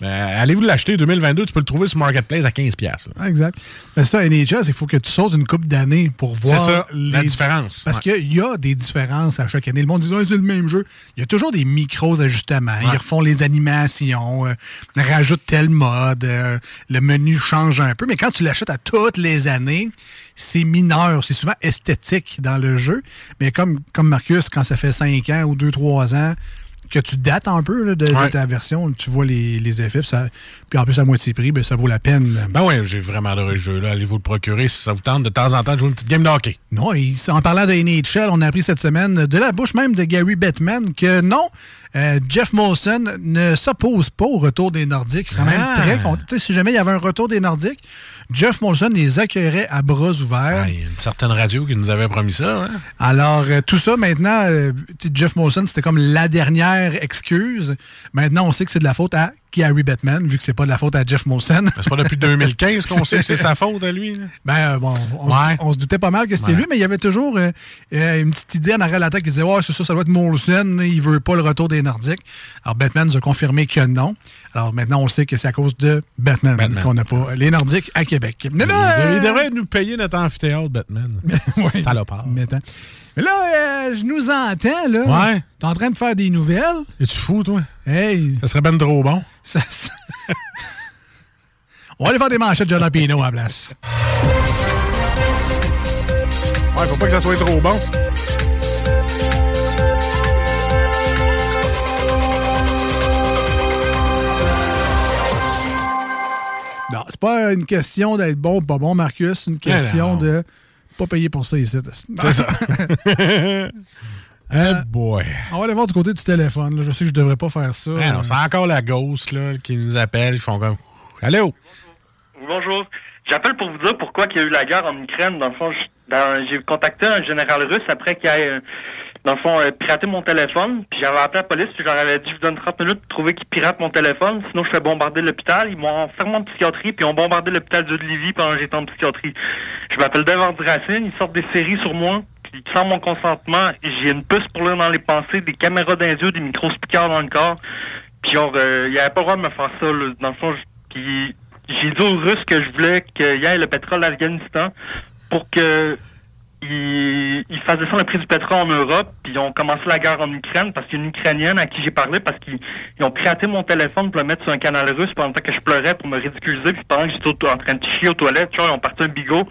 Mais allez-vous l'acheter? 2022, tu peux le trouver sur Marketplace à 15$. piastres, là. Ah, Exact. Mais ça, NHL, il faut que tu sautes une coupe d'années pour voir ça, la les- différence. Parce Ouais. qu'il y a des différences à chaque année. Le monde dit, c'est le même jeu. Il y a toujours des micros ajustements. Ils refont les animations, euh, rajoutent tel mode, euh, le menu change un peu. Mais quand tu l'achètes à toutes les années, c'est mineur. C'est souvent esthétique dans le jeu. Mais comme, comme Marcus, quand ça fait 5 ans ou 2-3 ans, que tu dates un peu là, de, ta version, tu vois les, les effets, puis, ça- puis en plus à moitié prix, ben, ça vaut la peine. là. Ben oui, j'ai vraiment adoré ce jeu-là. Allez-vous le procurer si ça vous tente de temps en temps de jouer une petite game de hockey. Non, et en parlant de NHL, on a appris cette semaine de la bouche même de Gary Bettman que non, euh, Jeff Molson ne s'oppose pas au retour des Nordiques. Il serait même Ah. très content. Si jamais il y avait un retour des Nordiques, Jeff Molson les accueillerait à bras ouverts. Ah, Il y a une certaine radio qui nous avait promis ça. hein? Alors, euh, tout ça, maintenant, euh, Jeff Molson, c'était comme la dernière excuse. Maintenant, on sait que c'est de la faute à Gary Bettman, vu que c'est pas de la faute à Jeff Molson. C'est pas depuis 2015 qu'on sait que c'est sa faute à lui. là. Ben, euh, bon, on, se- on se doutait pas mal que c'était Ouais. lui, mais il y avait toujours euh, euh, une petite idée en arrière de la tête qui disait Ouais, c'est ça, ça doit être Molson, il veut pas le retour des Nordiques. Alors, Batman nous a confirmé que non. Alors, maintenant, on sait que c'est à cause de Batman, Batman. qu'on n'a pas les Nordiques à Québec. Mais là, il, il devrait nous payer notre amphithéâtre, Batman. Salopard. mettons. Mais là, euh, je nous entends, là. Ouais. T'es en train de faire des nouvelles? Es-tu fou, toi? Hey. Ça serait ben trop bon. Ça- ça- on va aller faire des manchettes de John Pino à la place. Ouais, faut pas que ça soit trop bon. Non, c'est pas une question d'être bon ou pas bon, Marcus. C'est une question non. de pas payer pour ça ici. C'est ça. Euh, boy. On va aller voir du côté du téléphone. là. Je sais que je devrais pas faire ça. Non, c'est encore la ghost là, qui nous appelle. Ils font comme. Allô? Bonjour. J'appelle pour vous dire pourquoi il y a eu la guerre en Ukraine. Dans le fond, j'ai contacté un général russe après qu'il ait, euh, dans le fond, euh, piraté mon téléphone. Puis j'avais appelé la police, puis j'aurais avais dit, je vous donne 30 minutes pour trouver qu'il pirate mon téléphone. Sinon, je fais bombarder l'hôpital. Ils m'ont enfermé en psychiatrie, puis ils ont bombardé l'hôpital de Lévis pendant que j'étais en psychiatrie. Je m'appelle Dave Racine. Ils sortent des séries sur moi. Puis sans mon consentement, j'ai une puce pour lire dans les pensées, des caméras dans les yeux, des micro-speakers dans le corps. Puis genre, euh, il avait pas le droit de me faire ça. Là. Dans le fond, j'ai dit aux Russes que je voulais qu'il y ait le pétrole d'Afghanistan pour que ils, ils fassent descendre le prix du pétrole en Europe, puis ils ont commencé la guerre en Ukraine parce qu'il y a une Ukrainienne à qui j'ai parlé parce qu'ils ils ont piraté mon téléphone pour le mettre sur un canal russe pendant que je pleurais pour me ridiculiser, puis pendant que j'étais en train de chier aux toilettes, tu vois, ils ont parti un bigot.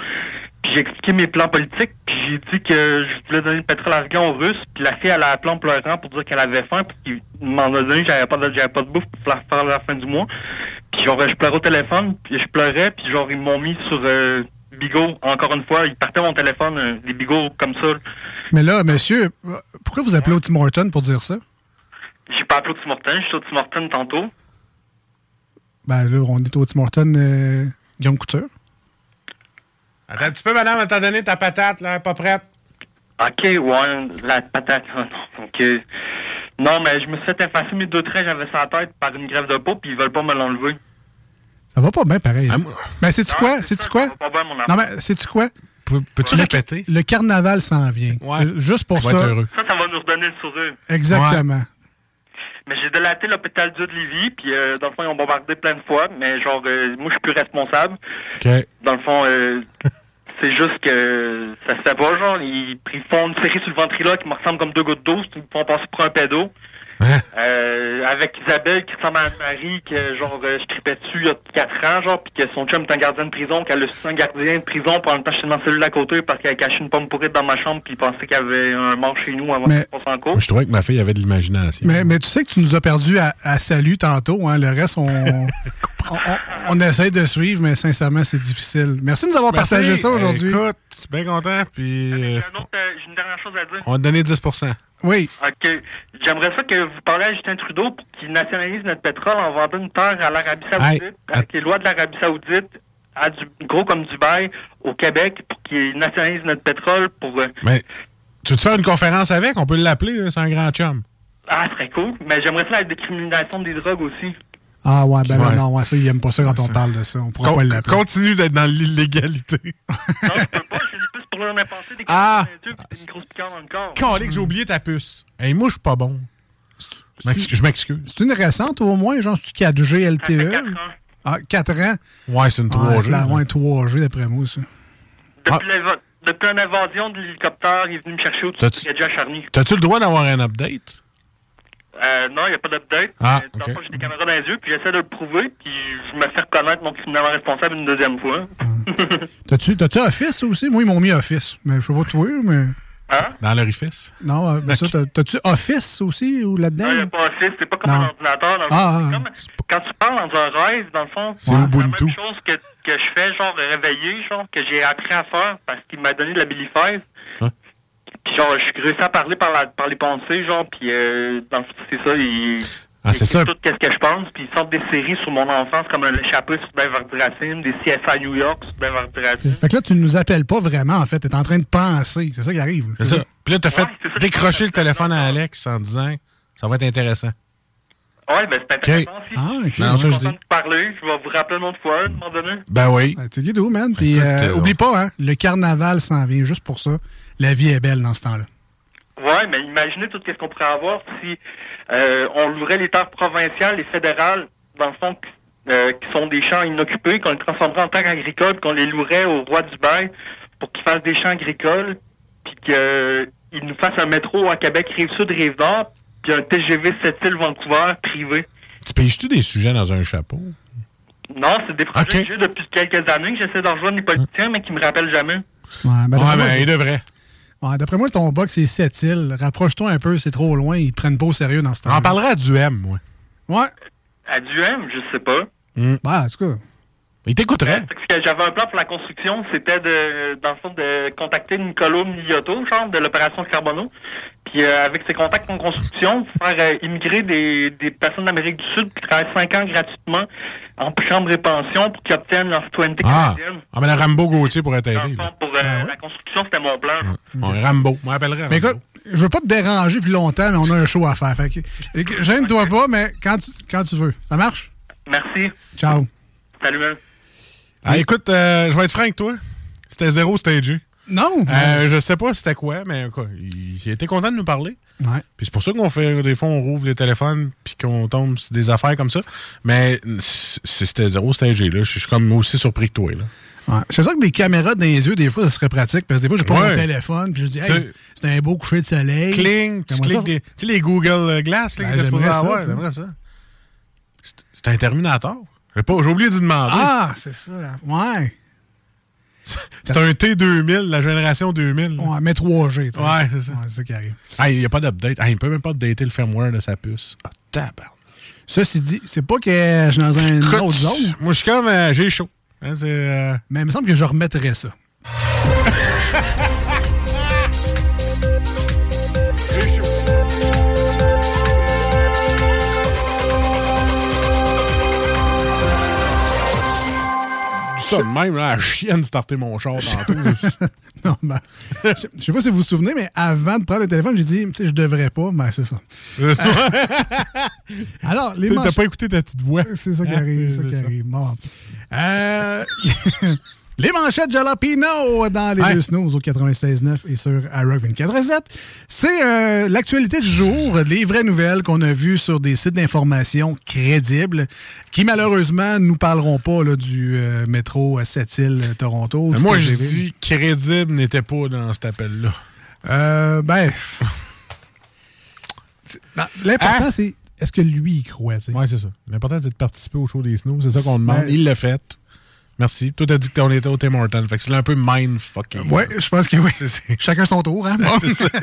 Puis j'ai expliqué mes plans politiques, puis j'ai dit que je voulais donner le pétrole afghan aux Russes, puis la fille elle a appelé en pleurant pour dire qu'elle avait faim, puis qu'il m'en a donné, j'avais pas de, pas de bouffe pour faire la fin du mois. Puis genre je pleurais au téléphone, puis je pleurais, puis genre ils m'ont mis sur euh, Bigot, encore une fois, ils partaient mon téléphone, euh, des bigots comme ça. Mais là, monsieur, pourquoi vous appelez au Tim Horton pour dire ça? J'ai pas appelé au Tim Hortons, je suis au Tim Hortons tantôt. Ben là, on est au Tim Horton euh, Guillaume Couture. Attends un petit peu, madame, elle t'a donné ta patate, là, pas prête. Ok, ouais, la patate. non, ok. Non, mais je me suis fait effacer mes deux traits, j'avais ça à la tête par une grève de peau, puis ils veulent pas me l'enlever. Ça va pas bien pareil. Ah, ben, sais-tu quoi? Sais-tu quoi? Ça va pas bien, mon Non, mais sais-tu quoi? Peux-tu Le- répéter? Le carnaval s'en vient. Euh, Juste pour ça. être heureux. Ça, ça va nous redonner le sourire. Exactement. Mais j'ai délaté l'hôpital Dieu de Lévis, puis euh, dans le fond, ils ont bombardé plein de fois, mais genre, euh, moi, je suis plus responsable. OK. Dans le fond, euh, c'est juste que ça se fait pas, genre, ils, ils font une série sur le ventriloque qui me ressemble comme deux gouttes d'eau, ils me font passer pour un pédo. Hein? Euh, avec Isabelle qui ressemble à Anne-Marie, que genre euh, je tripais dessus il y a 4 ans, genre, puis que son chum est un gardien de prison, qu'elle a su un gardien de prison pour en même temps j'étais dans la cellule à côté parce qu'elle a caché une pomme pourrite dans ma chambre puis il pensait qu'il y avait un mort chez nous avant Mais- qu'on s'en cours. Je trouvais que ma fille avait de l'imagination. Mais, mais tu sais que tu nous as perdu à, à salut tantôt. Hein? Le reste, on, on, on- on essaie de suivre, mais sincèrement, c'est difficile. Merci de nous avoir Merci. partagé ça aujourd'hui. Écoute, je suis bien content, puis euh, Un autre, J'ai une dernière chose à dire. on va te donner 10 Oui. OK. J'aimerais ça que vous parliez à Justin Trudeau pour qu'il nationalise notre pétrole en vendant une terre à l'Arabie Saoudite, Hey, avec les lois de l'Arabie Saoudite, à du, gros comme Dubaï, au Québec, pour qu'il nationalise notre pétrole pour... euh, Mais tu veux te faire une conférence avec? On peut l'appeler, c'est un grand chum. Ah, ce serait cool. Mais j'aimerais ça la décriminalisation des drogues aussi. Ah ouais, ben non, ouais, ça, il aime pas ça quand on parle de ça. On pourra Con- pas l'appeler. continue d'être dans l'illégalité. Leur penser des Ah! Dieu, puis une grosse piquante dans le corps. Calé que j'ai oublié ta puce. Hey, moi, je suis pas bon. Je m'excuse- Je m'excuse. C'est une récente au moins, genre, c'est-tu 4G LTE? Ah, 4 ans? Ouais, c'est une Ah, 3G. c'est la ouais, 3G d'après moi, ça. Depuis, l'inva- depuis une invasion de l'hélicoptère, il est venu me chercher au-dessus Charny. T'as-tu le droit d'avoir un update? Euh, non, il n'y a pas d'update. Ah, Mais fond, j'ai des caméras dans les yeux, puis j'essaie de le prouver, puis je me fais reconnaître mon criminellement responsable une deuxième fois. T'as-tu t'as-tu Office aussi? Moi, ils m'ont mis Office. Mais je sais pas toi, mais. Hein? Dans l'orifice? Non, euh, ben ça, t'as- t'as-tu Office aussi ou là-dedans? Non, il n'y a pas Office, c'est pas comme Non. un ordinateur. Dans le Ah, ah, quand tu parles dans un rêve, dans le fond, C'est la même chose que, que je fais, genre réveillé, genre, que j'ai appris à faire parce qu'il m'a donné de la Billy Five. Hein? Puis genre, je suis réussi à parler par, la, par les pensées, genre, puis euh, dans le fond, c'est ça, il... Ah, c'est ça. tout qu'est-ce que je pense, puis ils sortent des séries sur mon enfance comme l'échappée sur Ben Racine, des CSI New York sur Ben Racine. Fait que là, tu nous appelles pas vraiment, en fait. T'es en train de penser. C'est ça qui arrive. C'est ça. Puis là, t'as fait décrocher le téléphone à Alex en disant ça va être intéressant. Ouais, ben c'est intéressant aussi. Ah, ok. Non, je suis je content dis. de parler, je vais vous rappeler une autre fois, à un moment donné. Ben oui. Ben, tu guides man. Puis, euh, euh, oublie pas, hein, le carnaval s'en vient juste pour ça. La vie est belle dans ce temps-là. Ouais, mais imaginez tout ce qu'on pourrait avoir si euh, on louerait les terres provinciales et fédérales, dans le fond, euh, qui sont des champs inoccupés, qu'on les transformerait en terres agricoles, qu'on les louerait au roi du bail pour qu'il fasse des champs agricoles, puis qu'il nous fasse un métro à Québec, Rive-Sud, Rive-Nord, puis un TGV 7 îles Vancouver privé. Tu payes-tu des sujets dans un chapeau? Non, c'est des projets que j'ai depuis quelques années que j'essaie de rejoindre les politiciens, mais qui me rappellent jamais. Ouais, ben, Ouais, moi, ben, il devrait. Ouais, d'après moi, ton box, c'est sept îles. Rapproche-toi un peu, c'est trop loin. Ils te prennent pas au sérieux dans ce temps On parlerait à du M, moi. Ouais. À Duhem, je sais pas. Ben, en tout cas. Il t'écouterait. Parce que j'avais un plan pour la construction, c'était de, dans le fond, de contacter Nicolo Miliotto, genre, de l'opération Carbono. Puis euh, avec ses contacts en construction, faire euh, immigrer des, des personnes d'Amérique du Sud qui travaillent 5 ans gratuitement en chambre et pension pour qu'ils obtiennent leur citoyenneté Ah, canadienne. ah ben, le Rambo Gauthier pourrait t'aider. pour euh, la construction, c'était mon plan. Bon, Rambo. On m'appellerait Mais Rambo. écoute, je veux pas te déranger plus longtemps, mais on a un show à faire. Fait que, gêne-toi pas, mais quand tu, quand tu veux. Ça marche? Merci. Ciao. Salut. Ah, écoute, euh, je vais être franc avec toi. C'était zéro stagé. Non. Euh, je sais pas c'était quoi, mais quoi, il, il était content de nous parler. Ouais. Puis c'est pour ça qu'on fait, des fois, on rouvre les téléphones puis qu'on tombe sur des affaires comme ça. Mais c'était zéro stagé, là. Je suis comme aussi surpris que toi, là. Ouais. C'est ça que des caméras dans les yeux, des fois, ça serait pratique. Parce que des fois, j'ai pas Ouais. mon téléphone, puis je dis, hey, c'est un beau coucher de soleil. Cling, tu cliques des. Tu sais, les Google Glass, là, Ben, j'aimerais ça, avoir, ça. C'est un Terminator. J'ai pas- j'ai oublié de demander. Ah, c'est ça, là. Ouais. C'est un T2000, la génération 2000. là. Ouais, mais 3G, tu sais. Ouais, c'est ça. Ouais, c'est ça qui arrive. Ah, il n'y a pas d'update. Ah, il peut même pas updater le firmware de sa puce. Ah, tabarnak. Ceci dit, c'est pas que je suis dans une Écoute, autre zone. Moi, je suis comme. euh, J'ai chaud. Hein, euh, Mais il me semble que je remettrais ça. ça de même, là, la chienne de starter mon char tantôt. non, ben, je je sais pas si vous vous souvenez, mais avant de prendre le téléphone, j'ai dit, tu sais, je devrais pas, mais c'est ça. Alors, les sais, T'as pas écouté ta petite voix. C'est ça qui Hein? arrive, c'est ça qui arrive. Bon. Euh, les manchettes Jalapino dans les Ouais. deux snooze au 96.9 et sur iRock 24 C'est euh, l'actualité du jour, les vraies nouvelles qu'on a vues sur des sites d'information crédibles qui malheureusement nous parleront pas là, du euh, métro à Sept-Îles, euh, Moi, je dis crédible n'était pas dans cet appel-là. Euh, ben. L'important, Hein? c'est est-ce que lui y croit? Ouais, c'est ça. L'important, c'est de participer au show des snooze. C'est ça qu'on demande. Ben, Il l'a fait. Merci. Toi, t'as dit que on était au Tim Hortons. Fait que c'est un peu mind-fucking. Ouais, je pense que oui. Chacun son tour, hein? Bon. C'est ça.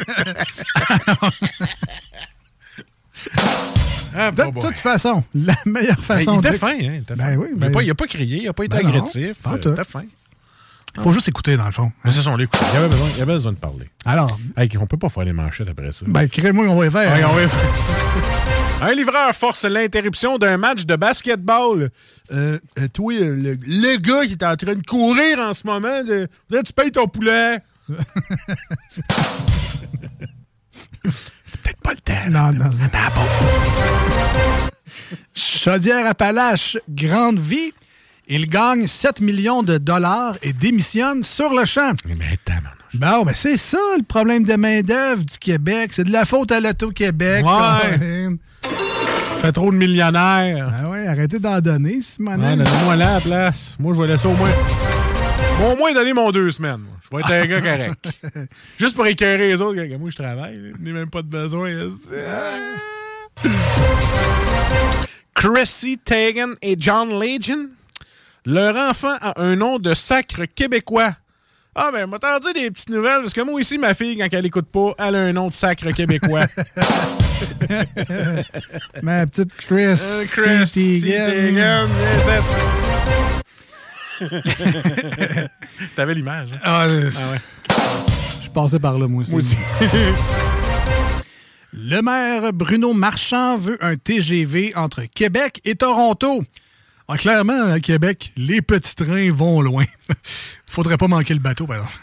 Ah, de toute façon, la meilleure Ben, façon il était de- fin, hein. il était Ben fin. oui, Mais ben- pas, il a pas crié, il a pas été Ben non, agressif. pas euh. Il était fin. Faut juste écouter, dans le fond. Mais c'est son l'écoute. Il avait besoin, il avait besoin de parler. Alors, Hey, on peut pas faire les manchettes après ça. ben, crée-moi, on va y faire. Ouais, on va y faire. Un livreur force l'interruption d'un match de basketball. Euh, euh, toi, le, le gars qui est en train de courir en ce moment, de, tu payes ton poulet. C'est peut-être pas le temps. Non, non, Chaudière-Appalaches, grande vie. Il gagne 7 millions de dollars et démissionne sur le champ. Mais Bon, ben c'est ça le problème de main-d'œuvre du Québec. C'est de la faute à l'Auto-Québec. Ouais. Fait trop de millionnaires. Ah ouais, arrêtez d'en donner, Simon. Donnez-moi là à la place. Moi, je vais laisser au moins. Moi, au moins donner mon deux semaines. moi. Je vais être un gars correct. Juste pour écœurer les autres, moi je travaille. Je n'ai même pas de besoin. Chrissy Teigen et John Legend. Leur enfant a un nom de sacre québécois. Ah, ben, m'a des petites nouvelles, parce que moi aussi, ma fille, quand elle écoute pas, elle a un nom de sacre québécois. Ma petite Chris. Euh, Chris T'avais l'image. hein? Ah, je- Ah ouais. Je passais par là, moi aussi. Moi aussi. Le maire Bruno Marchand veut un TGV entre Québec et Toronto. Ah, clairement, à Québec, les petits trains vont loin. Faudrait pas manquer le bateau, par exemple.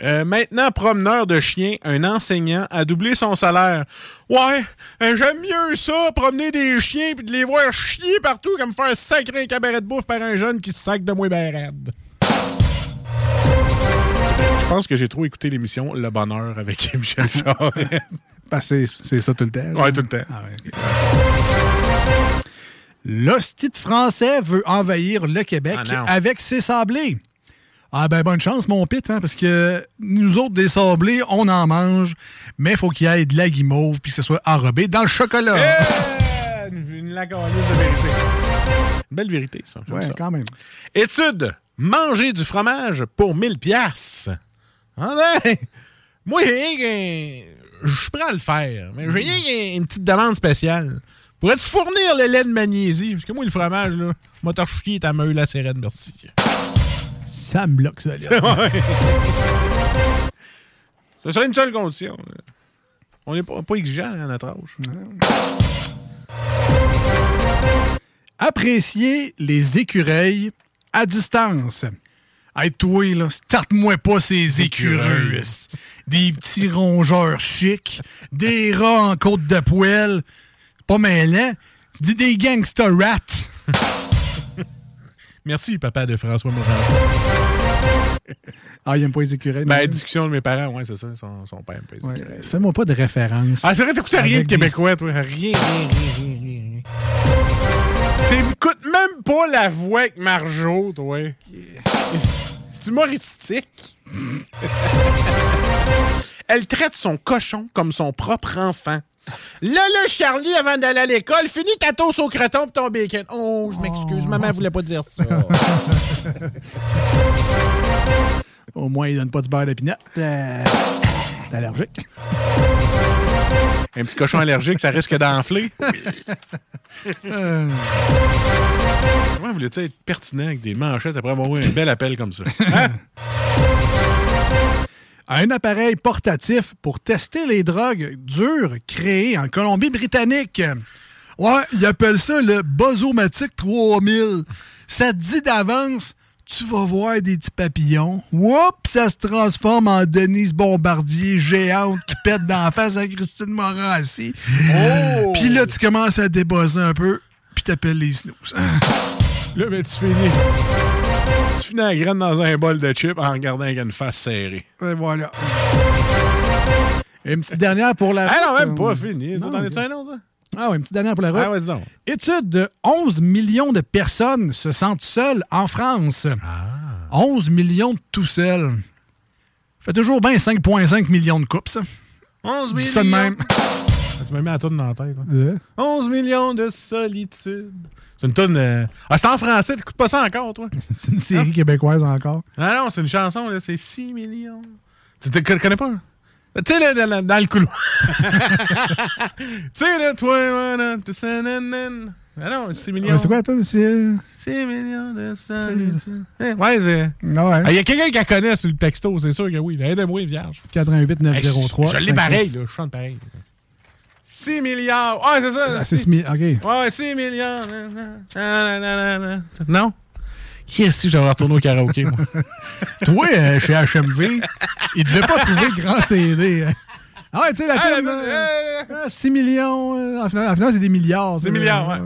Euh, maintenant, promeneur de chiens, un enseignant a doublé son salaire. Ouais, euh, j'aime mieux ça, promener des chiens puis de les voir chier partout comme faire sacrer un cabaret de bouffe par un jeune qui se sac de moi ben raide. Je pense que j'ai trop écouté l'émission Le Bonheur avec Michel Charest. Parce que c'est- c'est ça tout le temps. ouais, tout le temps. L'hostie de français veut envahir le Québec Ah avec ses sablés. Ah ben bonne chance mon pit, hein, parce que nous autres des sablés, on en mange, mais faut qu'il y ait de la guimauve puis que ce soit enrobé dans le chocolat. Eh, Une, une lagalisse de vérité. Une belle vérité, ça. ouais, ça. quand même. Étude. Manger du fromage pour 1000 piastres. Ah ben, moi, j'ai rien qu'un- Je suis prêt à le faire, mais j'ai rien qu'une petite demande spéciale. Pourrais-tu fournir le lait de magnésie? Parce que moi, le fromage, là, m'a chier ta meule la sérène, merci. Ça me bloque ça. là. Ce serait une seule condition. On n'est pas, pas exigeant à notre âge. Apprécier les écureuils à distance. Hey, toi, là, starte-moi pas ces écureuils. Des petits rongeurs chics, des rats en côte de poêle. Pas mêlant. C'est des, des gangster rats. Merci, papa de François Morin. Ah, il aime pas les écureuils. Ben, non? discussion de mes parents, ouais, c'est ça. Son, son père aime pas les Ouais, écureuils. Fais-moi pas de référence. Ah, c'est vrai, t'écoutes rien de québécois, toi. Rien, rien, rien, rien, rien. T'écoutes même pas la voix avec Marjo, toi. C'est humoristique. Elle traite son cochon comme son propre enfant. Là, là, Charlie, avant d'aller à l'école, finis ta toast au creton pis ton bacon. Oh, je m'excuse, maman voulait pas dire ça. Au moins, il donne pas du beurre de pinot. Euh, T'es allergique? Un petit cochon allergique, ça risque d'enfler. Euh, Comment voulais-tu être pertinent avec des manchettes après avoir eu un bel appel comme ça? Hein? un appareil portatif pour tester les drogues dures créé en Colombie-Britannique. Ouais, ils appellent ça le Bozomatic 3000. Ça te dit d'avance, tu vas voir des petits papillons. Oups, ça se transforme en Denise Bombardier géante qui pète dans la face à Christine Morancy. Oh! Puis là, tu commences à débosser un peu, puis t'appelles les snooze. Là, ben, tu finis. Tu finis la graine dans un bol de chips en regardant avec une face serrée. Et voilà. Et une petite dernière pour la Ah non, même pas fini. T'en es-tu un autre? Hein? Ah oui, une petite dernière pour la route. Ah, vas-y donc. Étude de 11 millions de personnes se sentent seules en France. Ah. 11 millions de tout seuls. Fait toujours bien 5,5 millions de coupes, ça. 11 Dis millions. ça de même. Tu m'as mis la toune dans la tête. hein. Ouais. 11 millions de solitude. C'est une toune. euh, Ah, c'est en français, t'écoutes pas ça encore, toi? C'est une série québécoise encore. Ah non, c'est une chanson, là, c'est 6 millions. Tu te connais pas? Tu sais, là, dans, le couloir. tu sais, là, toi. Ah non, 6 millions. Ouais, c'est quoi, toi? C'est. 6 millions de solitude. Eh, Ouais, c'est. Ah ouais. Il y a quelqu'un qui la connaît sur le texto, c'est sûr que oui. Aidez-moi, vierge. 88 903. Hey, je je l'ai pareil, là, je chante pareil. 6 milliards. Ah, c'est ça. Ah, c'est six mi- OK. Ouais, 6 milliards. Nanana. Non? Qui est-ce que j'aurais retourné au karaoké, moi? Toi, euh, chez HMV, il devait pas trouver grand CD. hein. Ah ouais, tu sais, la Ah, tune, la- euh, ah, 6 millions. en final, final, c'est des milliards. Des milliards, ouais.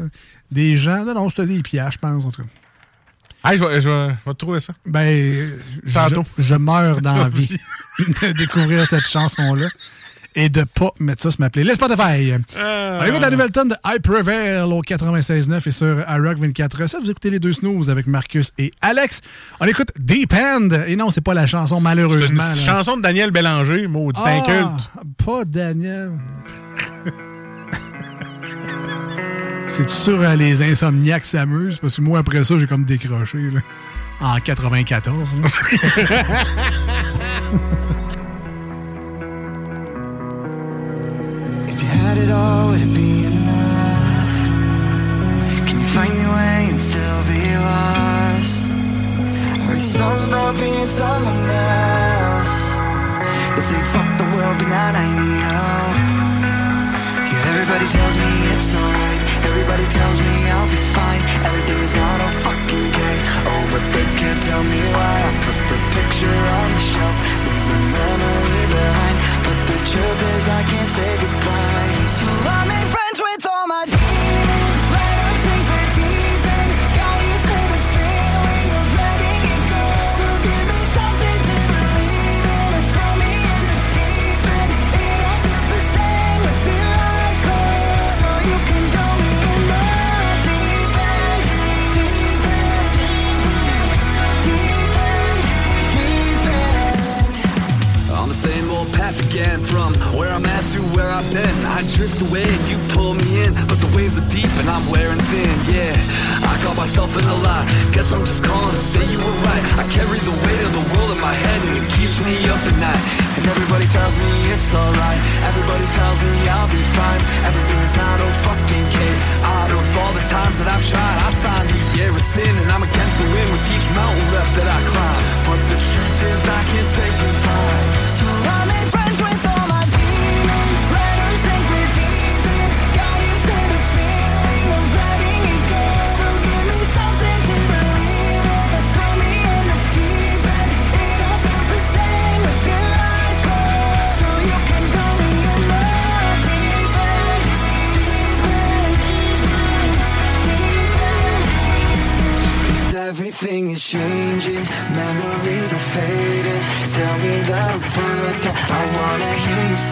Des gens. Non, non, c'était des pièges, je pense, en tout cas. Hey, je vais, je vais- je vais te trouver ça. Ben, je- Tantôt. Je, meurs d'envie de découvrir cette chanson-là et de pas mettre ça sur ma playlist Spotify. Euh. On écoute la nouvelle tonne de I Prevail au 96.9 et sur iRock 24 Ça, vous écoutez les deux snooze avec Marcus et Alex. On écoute Deep End. Et non, c'est pas la chanson, C'est une malheureusement. là. chanson de Daniel Bélanger, maudit Ah, inculte. Pas Daniel. C'est sûr euh, les insomniaques s'amusent? Parce que moi après ça j'ai comme décroché là, en 94. là. it all, would it be enough? Can you find your way and still be lost? I write songs about being someone else. They say fuck the world, but now I need help. Yeah, everybody tells me it's alright. Everybody tells me I'll be fine. Everything is not a fucking okay. Oh, but they can't tell me why. I put the picture on the shelf, leave the memory behind. But the truth is, I can't say goodbye. So I made friends myself in lie. Guess I'm just calling to say you were right. I carry the weight of the world in my head And it keeps me up at night. And everybody tells me it's alright. Everybody tells me I'll be fine. Everything is not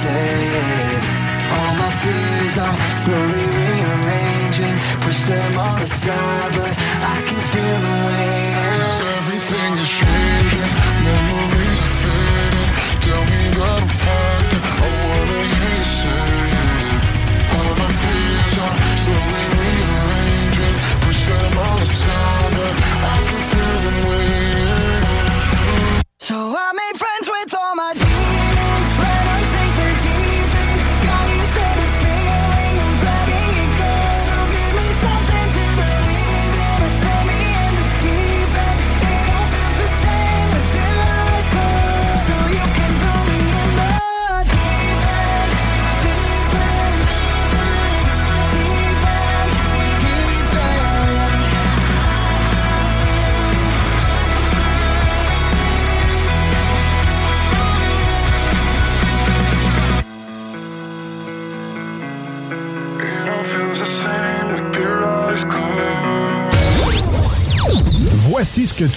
All my fears I'm slowly rearranging. Push them all aside,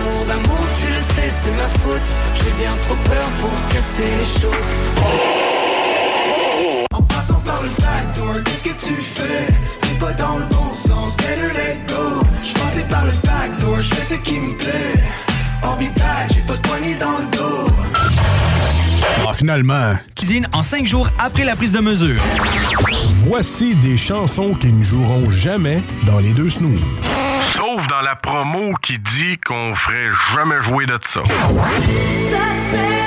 Amour d'amour, tu le sais, c'est ma faute. J'ai bien trop peur pour casser les choses. En passant par le backdoor, qu'est-ce que tu fais? T'es pas dans le bon sens, better let go. J'passais par le backdoor, j'fais ce qui me plaît. I'll be back, j'ai pas de poignée dans le dos. Ah, finalement. Cuisine en cinq jours après la prise de mesure. Voici des chansons qui ne joueront jamais dans les deux snooze. Qui dit qu'on ferait jamais jouer de ça. Entre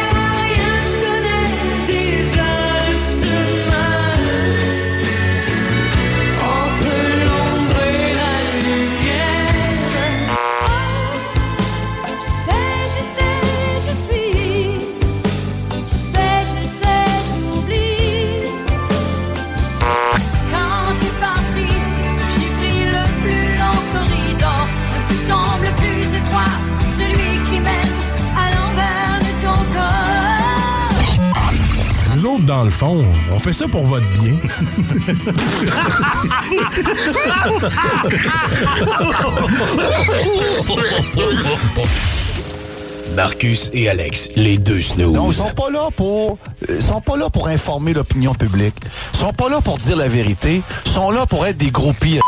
fait ça pour votre bien. Marcus et Alex, les deux snooze. Non, ils sont pas là pour ils sont pas là pour informer l'opinion publique. Ils sont pas là pour dire la vérité, ils sont là pour être des gros pires.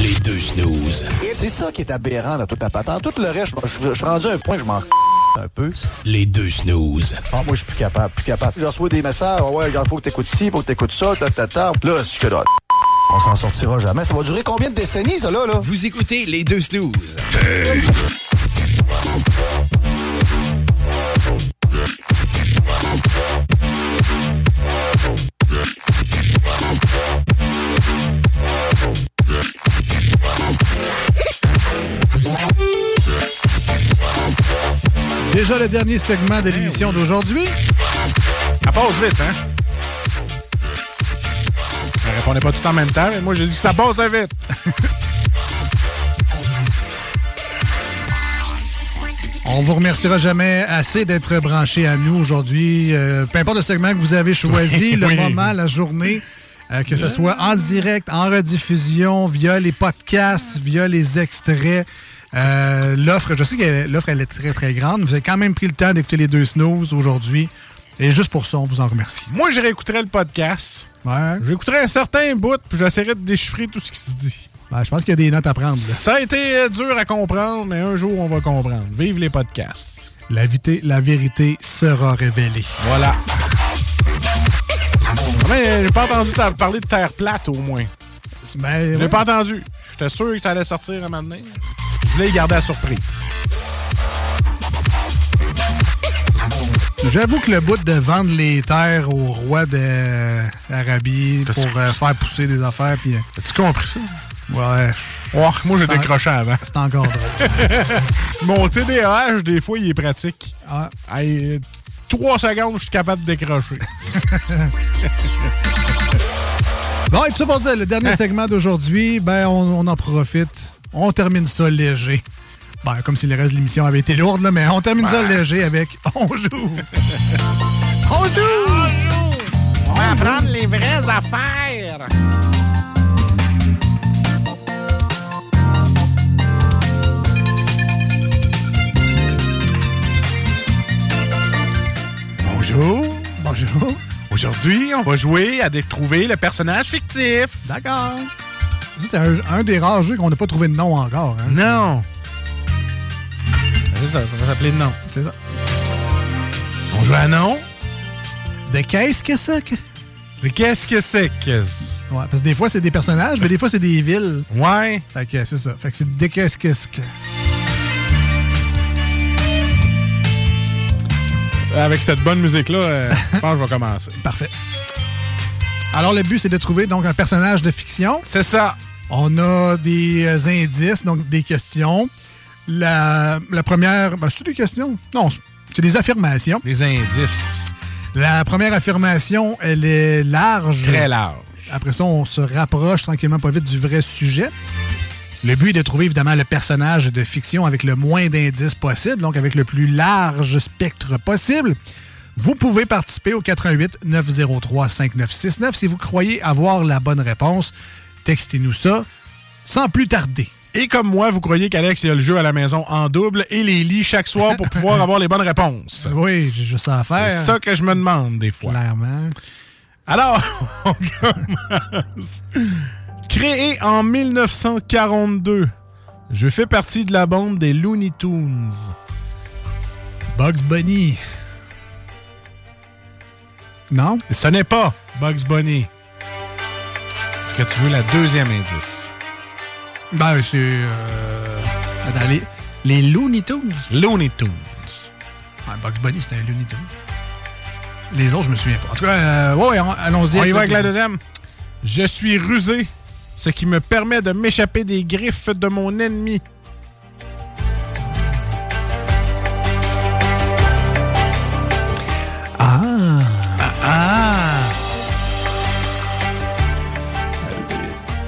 Les deux snooze. C'est ça qui est aberrant dans toute la patente. Tout le reste, je, suis rendu à un point, je m'en un peu. Les deux snooze. Ah, moi, je suis plus capable, plus capable. Je reçois des messages, Ah ouais, regarde, faut que t'écoutes ci, faut que t'écoutes ça, ta, ta, ta. Là, je suis. On s'en sortira jamais. Ça va durer combien de décennies, ça, là, là? Vous écoutez les deux snooze. Déjà le dernier segment de l'émission d'aujourd'hui. Ça passe vite, hein? Je répondais pas tout en même temps, mais moi, j'ai dit que ça passe vite. On vous remerciera jamais assez d'être branché à nous aujourd'hui. Euh, peu importe le segment que vous avez choisi, Oui, le oui. moment, la journée, euh, que ce soit en direct, en rediffusion, via les podcasts, via les extraits. Euh, l'offre, je sais que l'offre, elle est très, très grande. Vous avez quand même pris le temps d'écouter les deux snooze aujourd'hui. Et juste pour ça, on vous en remercie. Moi, je réécouterais le podcast. Ouais. J'écouterais un certain bout, puis j'essaierais de déchiffrer tout ce qui se dit. Ben, je pense qu'il y a des notes à prendre. là. Ça a été euh, dur à comprendre, mais un jour, on va comprendre. Vive les podcasts. La, vité- la vérité sera révélée. Voilà. Mais j'ai pas entendu parler de terre plate, au moins. Ben, J'ai ouais. pas entendu. J'étais sûr que ça allait sortir un moment donné. Je voulais garder la surprise. J'avoue que le bout de vendre les terres au roi d'Arabie pour euh, faire pousser des affaires. puis. As-tu compris ça? Ouais. Oh, moi, j'ai décroché avant. C'est encore drôle. Mon TDAH, des fois, il est pratique. Ah. Hey, trois secondes, je suis capable de décrocher. Bon, et tout ça pour dire, le dernier segment d'aujourd'hui, ben, on, on en profite. On termine ça léger. Ben, comme si le reste de l'émission avait été lourde, là, mais on termine ça léger avec On joue. on joue! On va apprendre les vraies affaires. Bonjour. Bonjour. Aujourd'hui, on va jouer à trouver le personnage fictif. D'accord. C'est un, un des rares jeux qu'on n'a pas trouvé de nom encore. hein. Non. C'est ça, ça va s'appeler le nom. C'est ça. On joue à nom. De qu'est-ce que c'est que? De qu'est-ce que c'est que. Ouais, parce que des fois, c'est des personnages, mais des fois, c'est des villes. Ouais. Fait que c'est ça. Fait que c'est de qu'est-ce que c'est que? Avec cette bonne musique-là, euh, je pense que je vais commencer. Parfait. Alors, le but, c'est de trouver donc un personnage de fiction. C'est ça. On a des euh, indices, donc des questions. La, la première. Ben, c'est des questions? Non, c'est des affirmations. Des indices. La première affirmation, elle est large. Très large. Après ça, on se rapproche tranquillement pas vite du vrai sujet. Le but est de trouver évidemment le personnage de fiction avec le moins d'indices possible, donc avec le plus large spectre possible. Vous pouvez participer au 88 903 5969 si vous croyez avoir la bonne réponse. Textez-nous ça sans plus tarder. Et comme moi, vous croyez qu'Alex il a le jeu à la maison en double et les lit chaque soir pour pouvoir avoir les bonnes réponses. Oui, j'ai juste ça à faire. C'est ça que je me demande des fois. Clairement. Alors, on commence. Créé en 1942, je fais partie de la bande des Looney Tunes. Bugs Bunny. Non? Ce n'est pas Bugs Bunny. Est-ce que tu veux la deuxième indice? Ben, c'est. Euh... Attends, les, les Looney Tunes. Looney Tunes. Ah, Bugs Bunny, c'était un Looney Tunes. Les autres, je me souviens pas. En tout cas, euh, ouais, on- allons-y. On y va avec la deuxième. Je suis rusé, ce qui me permet de m'échapper des griffes de mon ennemi.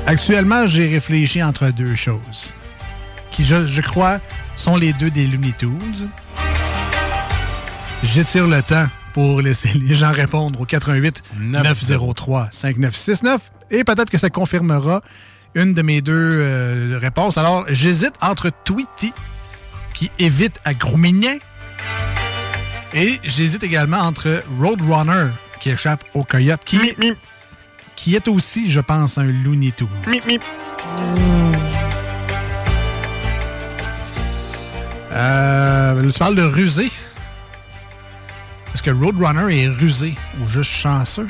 Actuellement, j'ai réfléchi entre deux choses. Qui, je, crois, sont les deux des Looney Tunes. J'étire le temps pour laisser les gens répondre au 88 903 5969 et peut-être que ça confirmera une de mes deux euh, réponses. Alors, j'hésite entre Tweety, qui évite à Groumignan, et j'hésite également entre Roadrunner, qui échappe au coyote, qui, qui est aussi, je pense, un Looney Tunes. Euh, là, tu parles de rusé. Est-ce que Roadrunner est rusé ou juste chanceux?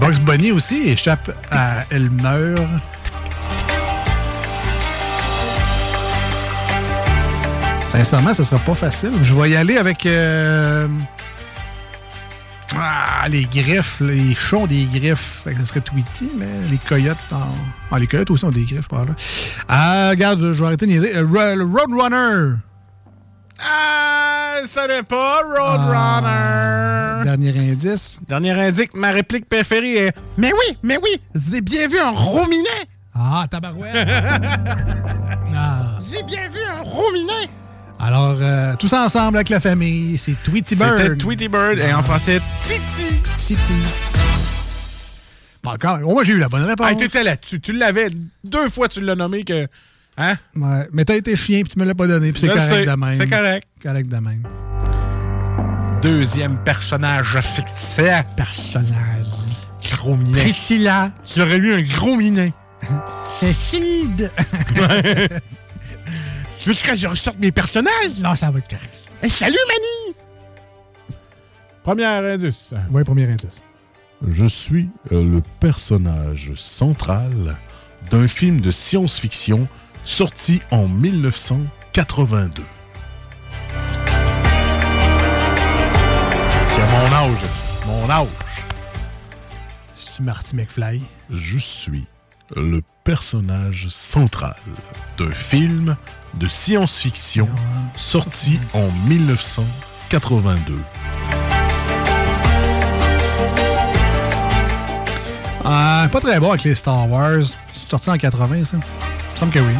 Bugs Bunny aussi échappe à Elmer. Sincèrement, ce sera pas facile. Je vais y aller avec euh, ah, les griffes. Les ont des griffes. Ce serait Tweety, mais les coyotes. en- Ah, les coyotes aussi ont des griffes par là. Ah, regarde, je vais arrêter de niaiser. Euh, le Roadrunner. Ah, ce n'est pas Roadrunner. Dernier indice. Dernier indice, ma réplique préférée est Mais oui, mais oui, j'ai bien vu un rominet. Ah, tabarouette. Ah. J'ai bien vu un rominet. Alors, euh, tous ensemble avec la famille, c'est Tweety Bird. C'était Tweety Bird et en français Titi. Titi. Bon, encore, au moins j'ai eu la bonne réponse. Hey, tu là-dessus. Tu l'avais. Deux fois, tu l'as nommé que. Hein? Ouais, mais t'as été chien puis tu me l'as pas donné, puis c'est correct de même. c'est correct. Correct de même. Deuxième personnage fictif. Personnage. Gros minet. Priscilla. J'aurais eu un gros minet. C'est Sid. Tu veux que je ressorte mes personnages? Non, ça va être correct. Hey, salut, Mani! Premier indice. Oui, premier indice. Je suis euh, le personnage central d'un film de science-fiction sorti en 1982. Qui a mon âge. Mon âge. C'est Marty McFly? Je suis le personnage central d'un film de science-fiction sorti en 1982. Ah, pas très bon avec les Star Wars. C'est sorti en 80, ça. Il me semble que oui.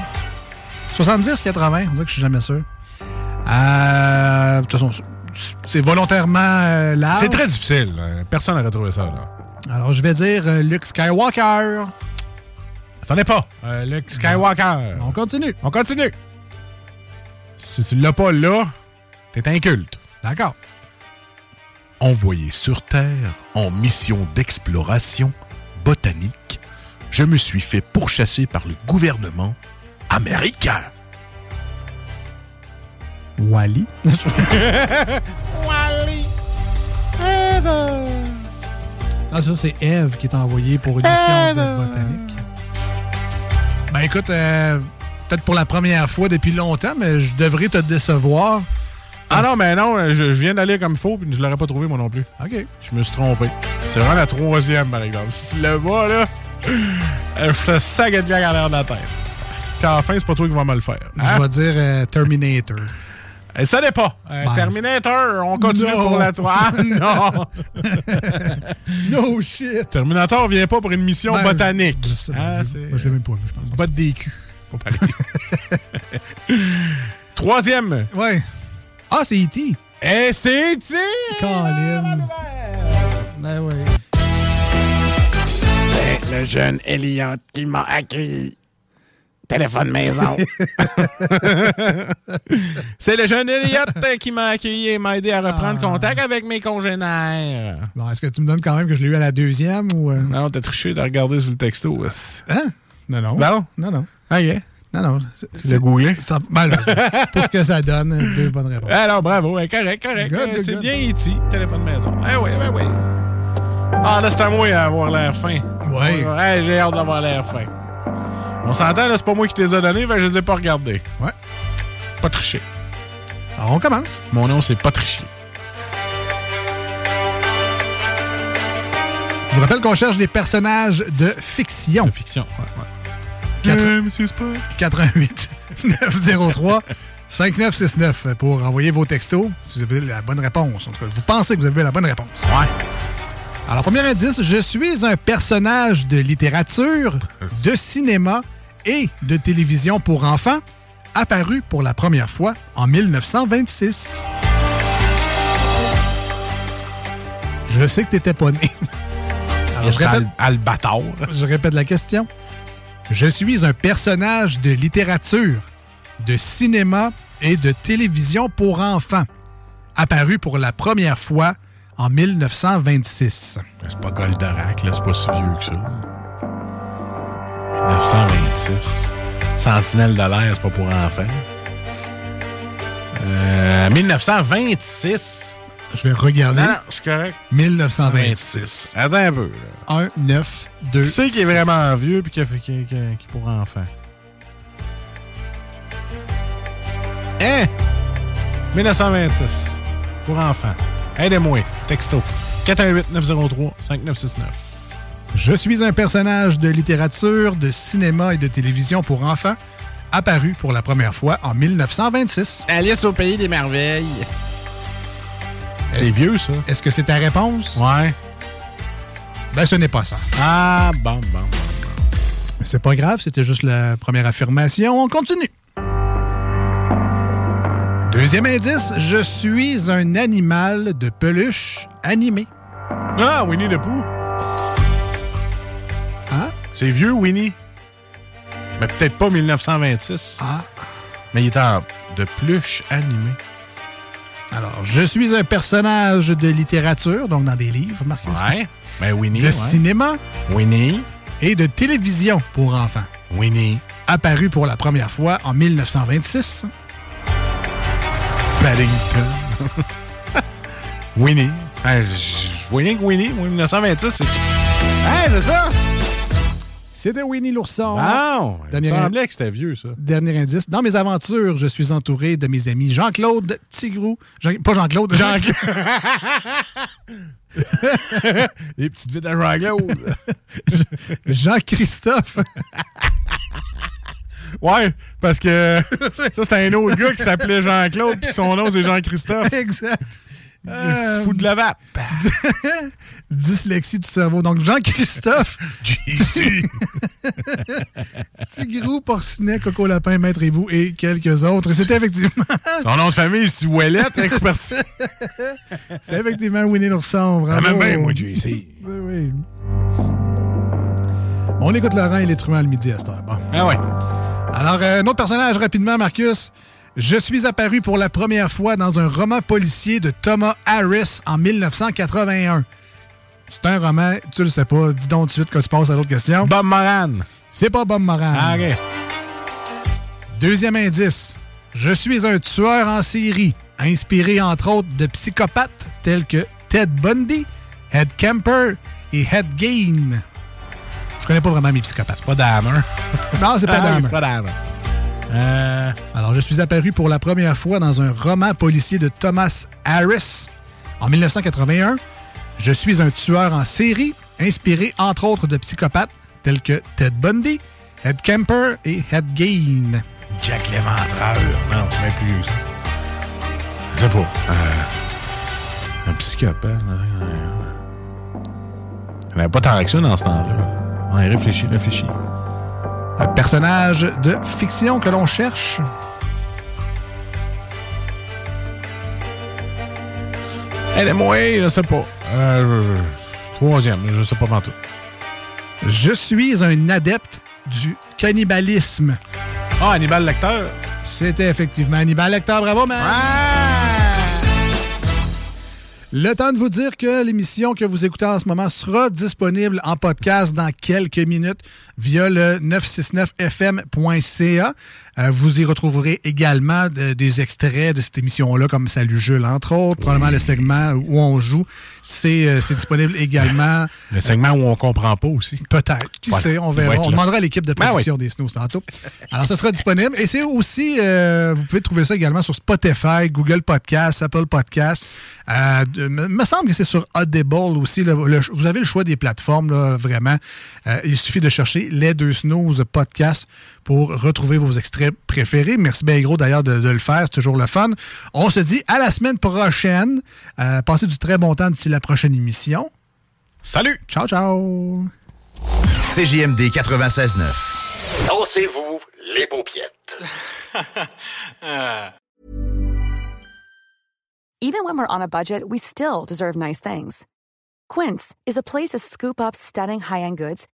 70, 80, on dirait que je suis jamais sûr. Euh, de toute façon, c'est volontairement euh, large. C'est très difficile. hein. Personne n'aurait trouvé ça. Là. Alors, je vais dire euh, Luke Skywalker. Ça n'est pas. Luke Skywalker. On continue. On continue. Si tu l'as pas là, t'es inculte. D'accord? Envoyé sur Terre en mission d'exploration botanique, je me suis fait pourchasser par le gouvernement américain. Wally? Wally. Eva. Ah, ça, c'est Eve qui est envoyée pour une mission de botanique. Ben, écoute, euh, peut-être pour la première fois depuis longtemps, mais je devrais te décevoir. Ah non, mais non, je, je viens d'aller comme faux, puis je l'aurais pas trouvé moi non plus. OK. Je me suis trompé. C'est vraiment la troisième, par exemple. Si tu le vois, là, euh, je te sac de à l'air de la tête. Puis à la fin, c'est pas toi qui vas me le faire. hein? Je vais dire euh, Terminator. Et ça n'est pas. Euh, Ben, Terminator, on continue pour la 3. Ah, non! no shit! Terminator vient pas pour une mission Ben, botanique. je sais, Hein, moi, je l'ai même pas vu, je pense. Botte des culs. Faut pas aller. Troisième. Ouais. Ah, c'est E.T. Et c'est E.T. Colin. Ben ouais. C'est le jeune Elliot qui m'a accueilli. Téléphone maison. C'est le jeune Elliot qui m'a accueilli et m'a aidé à reprendre Ah. contact avec mes congénères. Bon, est-ce que tu me donnes quand même que je l'ai eu à la deuxième ou. euh? Non, t'as triché de regarder sur le texto. Hein? Non, non. Non? Non, non. Ah, non, non. C'est googlé? Ça, ben là, pour ce que ça donne, deux bonnes réponses. Eh, alors, bravo. Eh, correct, correct. Eh, c'est bien ici, téléphone maison. Ah oui, ben oui. Ah, là, c'est à moi d'avoir l'air fin. Oui. J'ai hâte d'avoir l'air fin. On s'entend, là, c'est pas moi qui te les ai donnés, je les ai pas regardés. Ouais. Pas triché. Alors, on commence. Mon nom, c'est pas triché. Je vous rappelle qu'on cherche des personnages de fiction. De fiction, ouais, ouais. 88 903 5969 pour envoyer vos textos si vous avez la bonne réponse. En tout cas, vous pensez que vous avez la bonne réponse. Ouais. Alors, premier indice, je suis un personnage de littérature, de cinéma et de télévision pour enfants, apparu pour la première fois en 1926. Je sais que t'étais pas né. Alors, je répète, Albator. Je répète la question. Je suis un personnage de littérature, de cinéma et de télévision pour enfants, apparu pour la première fois en 1926. C'est pas Goldorak, là, c'est pas si vieux que ça. 1926. Sentinelle de l'air, c'est pas pour enfants. Euh, 1926. Je vais regarder. Non, non, c'est correct. 1926. Attends un peu. 1, 9, 2. Qui c'est qui est vraiment vieux puis qui, a fait- qui, qui- qui est pour enfants? Hein? 1926. Pour enfants. Aidez-moi. Texto. 418-903-5969. Je suis un personnage de littérature, de cinéma et de télévision pour enfants, apparu pour la première fois en 1926. Alice au pays des merveilles. C'est vieux, ça. Est-ce que c'est ta réponse? Ouais. Ben, ce n'est pas ça. Ah, bon, bon. Mais c'est pas grave, c'était juste la première affirmation. On continue. Deuxième indice, je suis un animal de peluche animé. Ah, Winnie the Pooh. Hein? C'est vieux, Winnie. Mais peut-être pas 1926. Ah. Mais il est en de pluche animé. Alors, je suis un personnage de littérature, donc dans des livres, Marcus. Ouais. Ben, Winnie. De ouais. cinéma Winnie. et de télévision pour enfants. Winnie. Apparu pour la première fois en 1926. Paddington. Winnie. Ah, je vois rien que Winnie. Moi, 1926, c'est. Hein, c'est? C'était Winnie l'ourson. Bon! Il Dernier, me semblait que c'était vieux, ça. dernier indice. Dans mes aventures, je suis entouré de mes amis Jean-Claude Tigrou. Jean- pas Jean-Claude. Jean Les petites vides à Jean-Claude. Jean-Christophe. Ouais, parce que ça, c'était un autre gars qui s'appelait Jean-Claude, puis son nom, c'est Jean-Christophe. exact. Euh, Fou de la vape. Dyslexie du cerveau. Donc, Jean-Christophe. JC. Tigrou, Porcinet, Coco Lapin, Maître Hibou et quelques autres. Et c'était effectivement. Son nom de famille, c'est Ouellette, hein. C'est effectivement Winnie l'ourson. Bravo. Ah, même bien, moi, JC. Oui, oui. On écoute Laurent et les truands le midi à cette heure. Bon. Ah ouais. Alors, euh, un autre personnage rapidement, Marcus. Je suis apparu pour la première fois dans un roman policier de Thomas Harris en 1981. C'est un roman, tu le sais pas. Dis donc tout de suite que tu passes à l'autre question. Bob Moran. C'est pas Bob Moran. Ah. Deuxième indice. Je suis un tueur en série, inspiré entre autres de psychopathes tels que Ted Bundy, Ed Kemper et Ed Gein. Je connais pas vraiment mes psychopathes. Pas Dahmer. Non, c'est pas Ah, Dahmer. Pas Dahmer. Euh, Alors, je suis apparu pour la première fois dans un roman policier de Thomas Harris en 1981. Je suis un tueur en série, inspiré entre autres de psychopathes tels que Ted Bundy, Ed Kemper et Ed Gein. Jack l'Éventreur. Non, c'est même plus. Je pas. Euh, un psychopathe. Il n'y avait pas tant que ça dans ce temps-là. Ouais, réfléchis, réfléchis. Un personnage de fiction que l'on cherche. Aidez-moi, je sais pas. Euh, je- je- troisième, je sais pas tout. Je suis un adepte du cannibalisme. Ah, Hannibal Lecter? C'était effectivement Hannibal Lecter. Bravo, man! Le temps de vous dire que l'émission que vous écoutez en ce moment sera disponible en podcast dans quelques minutes via le 969fm.ca. Euh, vous y retrouverez également de- des extraits de cette émission-là, comme Salut Jules, entre autres. Probablement le segment où on joue. C'est euh, disponible également. Le segment où on comprend pas aussi. Peut-être. Qui Voilà. sait, on Il verra. On demandera à l'équipe de Ben production des Snooze tantôt. Alors, ça sera disponible. Et c'est aussi, euh, vous pouvez trouver ça également sur Spotify, Google Podcasts, Apple Podcasts. Euh, de- me semble que c'est sur Audible aussi. Le- vous avez le choix des plateformes, là, vraiment. Il suffit de chercher les deux Snooze Podcasts pour retrouver vos extraits préférés. Merci bien gros d'ailleurs de, de le faire. C'est toujours le fun. On se dit à la semaine prochaine. Euh, passez du très bon temps d'ici la prochaine émission. Salut! Ciao, ciao! CJMD 96.9. Dansez-vous les paupiètes. Even when we're on a budget, we still deserve nice things. Quince is a place to scoop up stunning high-end goods